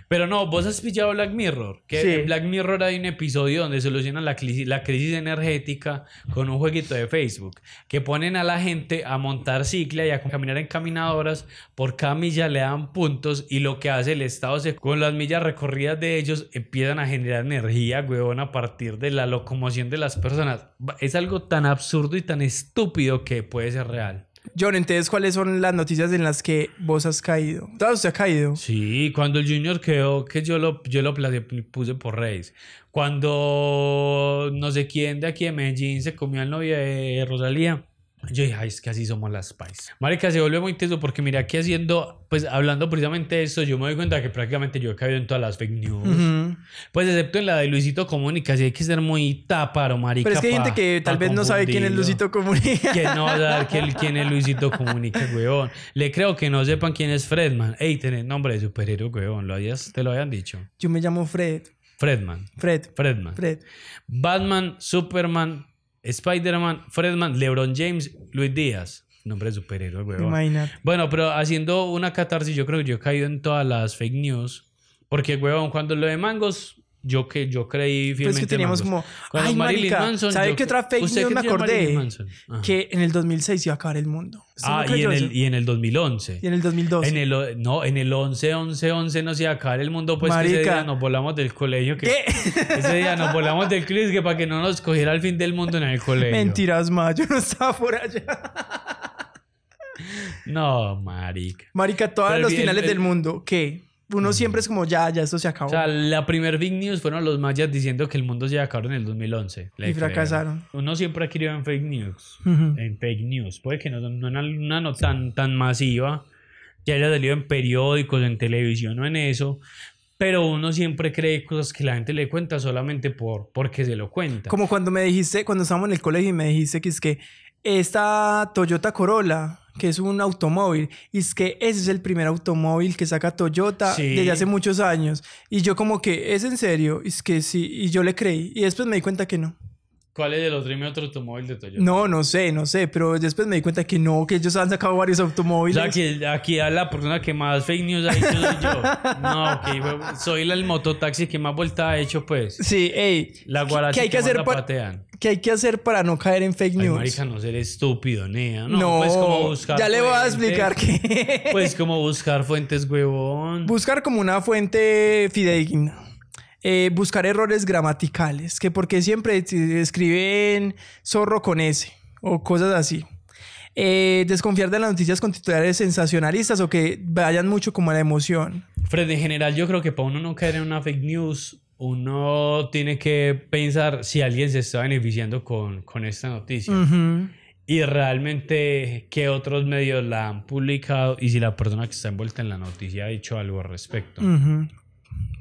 [SPEAKER 1] Pero no, vos has pillado Black Mirror. Que
[SPEAKER 2] Sí.
[SPEAKER 1] en Black Mirror hay un episodio donde solucionan la crisis, la crisis energética con un jueguito de Facebook. Que ponen a la gente a montar cicla y a caminar en caminadoras. Por cada milla le dan puntos. Y lo que hace el Estado es que con las millas recorridas de ellos empiezan a generar energía, huevón, a partir de la locomoción de las personas. Es algo tan absurdo y tan estúpido que puede ser real.
[SPEAKER 2] John, entonces, ¿cuáles son las noticias en las que vos has caído? ¿Todas usted ha caído?
[SPEAKER 1] Sí, cuando el Junior quedó, que yo lo, yo lo puse por redes. Cuando no sé quién de aquí de Medellín se comió al novio de Rosalía. Yo dije, ay, es que así somos las paisas. Marica, se vuelve muy teso porque mira, aquí haciendo, pues hablando precisamente de esto, yo me doy cuenta que prácticamente yo he caído en todas las fake news. Pues excepto en la de Luisito Comunica, sí hay que ser muy táparo, marica.
[SPEAKER 2] Pero es que hay gente que tal vez no sabe quién es. Luisito Comunica.
[SPEAKER 1] Que no va a saber quién, quién es Luisito Comunica, weón. Le creo que no sepan quién es Fredman. Ey, tenés nombre de superhéroe, weón. ¿Lo habías, te lo habían dicho.
[SPEAKER 2] Yo me llamo Fred.
[SPEAKER 1] Fredman.
[SPEAKER 2] Fred.
[SPEAKER 1] Fredman.
[SPEAKER 2] Fred.
[SPEAKER 1] Batman, Superman, Spider-Man, Fredman, LeBron James, Luis Díaz. Nombre de superhéroe, weón.
[SPEAKER 2] Imagínate.
[SPEAKER 1] Bueno, pero haciendo una catarsis, yo creo que yo he caído en todas las fake news. Porque, weón, cuando lo de Mangos, yo que yo creí fielmente
[SPEAKER 2] Pues que teníamos como. Ay, marica,
[SPEAKER 1] Manson,
[SPEAKER 2] ¿Sabe
[SPEAKER 1] yo
[SPEAKER 2] qué otra fake
[SPEAKER 1] ¿Usted
[SPEAKER 2] news me acordé? Que en el 2006 iba a acabar el mundo. ¿Usted
[SPEAKER 1] Ah,
[SPEAKER 2] no
[SPEAKER 1] y en, el, y en el 2011.
[SPEAKER 2] Y en el 2012.
[SPEAKER 1] En el, o- no, en el 11, 11, 11 nos iba a acabar el mundo, pues que ese día nos volamos del colegio. Que,
[SPEAKER 2] ¿Qué?
[SPEAKER 1] Ese día nos volamos del colegio que para que no nos cogiera el fin del mundo en el colegio.
[SPEAKER 2] Mentiras más, yo no estaba por allá.
[SPEAKER 1] No, marica.
[SPEAKER 2] Marica, todos los finales
[SPEAKER 1] el-
[SPEAKER 2] del mundo, ¿qué? Uno siempre es como, ya, ya, esto se acabó.
[SPEAKER 1] O sea, la primer big news fueron los mayas diciendo que el mundo se iba a acabar en el 2011. Le
[SPEAKER 2] Y fracasaron.
[SPEAKER 1] creo. Uno siempre ha querido en fake news. En fake news. Puede que no, no en una no tan, tan masiva, que haya salido en periódicos, en televisión o en eso. Pero uno siempre cree cosas que la gente le cuenta solamente por, porque se lo cuenta.
[SPEAKER 2] Como cuando me dijiste, cuando estábamos en el colegio y me dijiste que es que esta Toyota Corolla, que es un automóvil, y es que ese es el primer automóvil que saca Toyota
[SPEAKER 1] Sí.
[SPEAKER 2] desde hace muchos años. Y yo como que, ¿es en serio? Y es que sí, y yo le creí. Y después me di cuenta que no.
[SPEAKER 1] ¿Cuál es el otro, dime otro automóvil de Toyota?
[SPEAKER 2] No, no sé, no sé, pero después me di cuenta que no, que ellos han sacado varios
[SPEAKER 1] O
[SPEAKER 2] automóviles.
[SPEAKER 1] sea, que aquí a la persona que más fake news ha hecho soy yo. No, que hue- soy el, mototaxi que más vuelta ha hecho, pues.
[SPEAKER 2] Sí, ey.
[SPEAKER 1] La
[SPEAKER 2] ¿qué-
[SPEAKER 1] guaracha
[SPEAKER 2] ¿Qué hay que, hacer
[SPEAKER 1] más la patean.
[SPEAKER 2] ¿Qué hay que hacer para no caer en fake
[SPEAKER 1] Ay,
[SPEAKER 2] news?
[SPEAKER 1] marica, no ser estúpido, nea. No,
[SPEAKER 2] no,
[SPEAKER 1] pues como buscar
[SPEAKER 2] ya le voy a explicar que...
[SPEAKER 1] Pues como buscar fuentes, huevón.
[SPEAKER 2] Buscar como una fuente fidedigna. Eh, buscar errores gramaticales, que porque siempre escriben zorro con S o cosas así. Eh, desconfiar de las noticias con titulares sensacionalistas o que vayan mucho como a la emoción.
[SPEAKER 1] Fred, en general, yo creo que para uno no caer en una fake news, uno tiene que pensar si alguien se está beneficiando con, con esta noticia.
[SPEAKER 2] Ujú.
[SPEAKER 1] Y realmente qué otros medios la han publicado y si la persona que está envuelta en la noticia ha dicho algo al respecto.
[SPEAKER 2] Ujú.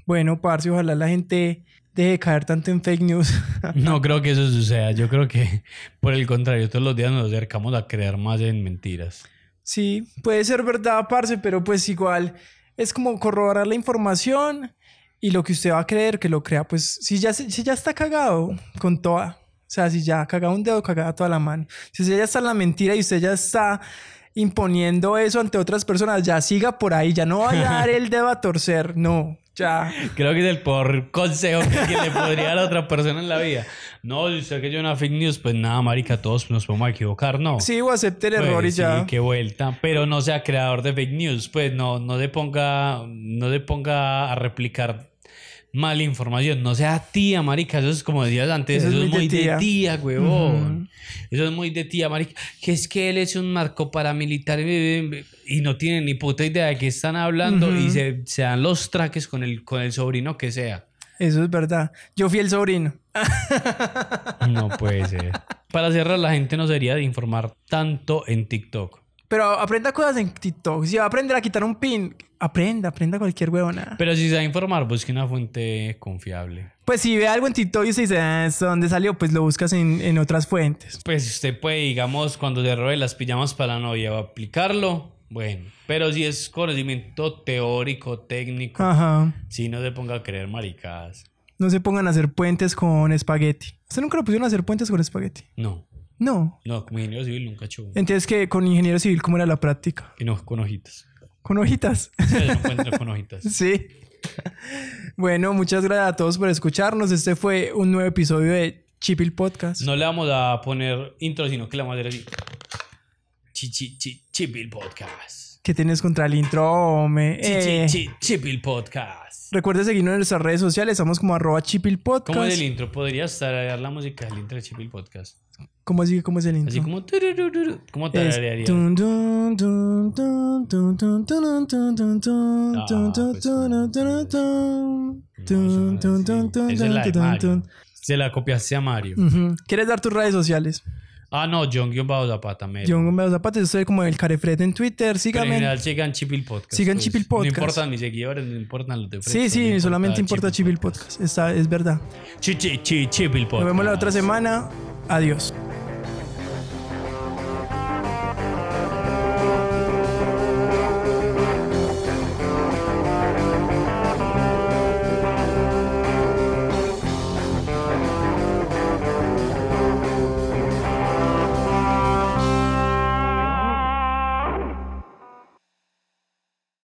[SPEAKER 2] Bueno, parce, ojalá la gente deje de caer tanto en fake news.
[SPEAKER 1] No creo que eso suceda. Yo creo que, por el contrario, todos los días nos acercamos a creer más en mentiras.
[SPEAKER 2] Sí, puede ser verdad, parce, pero pues igual es como corroborar la información y lo que usted va a creer, que lo crea, pues si ya, si ya está cagado con toda, o sea, si ya ha cagado un dedo, cagada toda la mano. Si usted ya está en la mentira y usted ya está imponiendo eso ante otras personas, ya siga por ahí, ya no vaya a dar el dedo a torcer, no, Ya.
[SPEAKER 1] Creo que es el peor consejo que le podría dar a otra persona en la vida. No, si usted que yo una fake news, pues nada, marica, todos nos podemos equivocar, ¿no?
[SPEAKER 2] Sí, o acepte el
[SPEAKER 1] Pues
[SPEAKER 2] error y
[SPEAKER 1] sí,
[SPEAKER 2] ya.
[SPEAKER 1] qué vuelta. Pero no sea creador de fake news. Pues no, no se ponga, no se ponga a replicar mala información. No sea tía, marica. Eso es como decías antes. Eso, es muy de tía, huevón. Eso es muy de tía, marica. Que es que él es un marco paramilitar y y no tiene ni puta idea de qué están hablando y se, se dan los traques con el, con el sobrino que sea.
[SPEAKER 2] Eso es verdad. Yo fui el sobrino.
[SPEAKER 1] No puede ser. Para cerrar, la gente no sería de informar tanto en TikTok.
[SPEAKER 2] Pero aprenda cosas en TikTok. Si va a aprender a quitar un pin, aprenda, aprenda cualquier huevona.
[SPEAKER 1] Pero si se va a informar, busque una fuente confiable.
[SPEAKER 2] Pues si ve algo en TikTok y se dice, ah, ¿esto dónde salió? Pues lo buscas en, en otras fuentes.
[SPEAKER 1] Pues usted puede, digamos, cuando se robe las pijamas para la novia, va a aplicarlo. Bueno, pero si es conocimiento teórico, técnico,
[SPEAKER 2] Ajá.
[SPEAKER 1] si no se ponga a creer maricadas.
[SPEAKER 2] No se pongan a hacer puentes con espagueti. ¿Usted nunca lo pusieron a hacer puentes con espagueti?
[SPEAKER 1] No,
[SPEAKER 2] No.
[SPEAKER 1] no, como ingeniero civil nunca he hecho uno.
[SPEAKER 2] Entonces, que con ingeniero civil, ¿cómo era la práctica?
[SPEAKER 1] Y no, con hojitas.
[SPEAKER 2] Con hojitas.
[SPEAKER 1] Yo no encuentro con hojitas.
[SPEAKER 2] sí. Bueno, muchas gracias a todos por escucharnos. Este fue un nuevo episodio de Chipil Podcast.
[SPEAKER 1] No le vamos a poner intro, sino que le vamos a hacer así. Chipil Podcast
[SPEAKER 2] que tienes contra el intro, eh.
[SPEAKER 1] Chipil Podcast.
[SPEAKER 2] Recuerda seguirnos en nuestras redes sociales, estamos como arroba Chipil Podcast.
[SPEAKER 1] ¿Cómo es el intro? Podría estar la música del intro de Chipil Podcast.
[SPEAKER 2] ¿Cómo así? ¿Cómo es el intro?
[SPEAKER 1] Así como... ¿Cómo tararearía? Es. Se la copiaste a Mario.
[SPEAKER 2] ¿Quieres dar tus redes sociales?
[SPEAKER 1] Ah, no, John Zapata. mero.
[SPEAKER 2] John Zapata, yo soy como el Carefred en Twitter.
[SPEAKER 1] Pero en
[SPEAKER 2] Síganme.
[SPEAKER 1] general sigan Chipil Podcast.
[SPEAKER 2] Sigan
[SPEAKER 1] pues.
[SPEAKER 2] Chipil Podcast.
[SPEAKER 1] No importan mis seguidores, no importan los de Fred,
[SPEAKER 2] Sí, sí,
[SPEAKER 1] solo
[SPEAKER 2] solamente importa Chipil Podcast. Está, es verdad.
[SPEAKER 1] Chi, Chipil Podcast.
[SPEAKER 2] Nos vemos la otra semana. Adiós.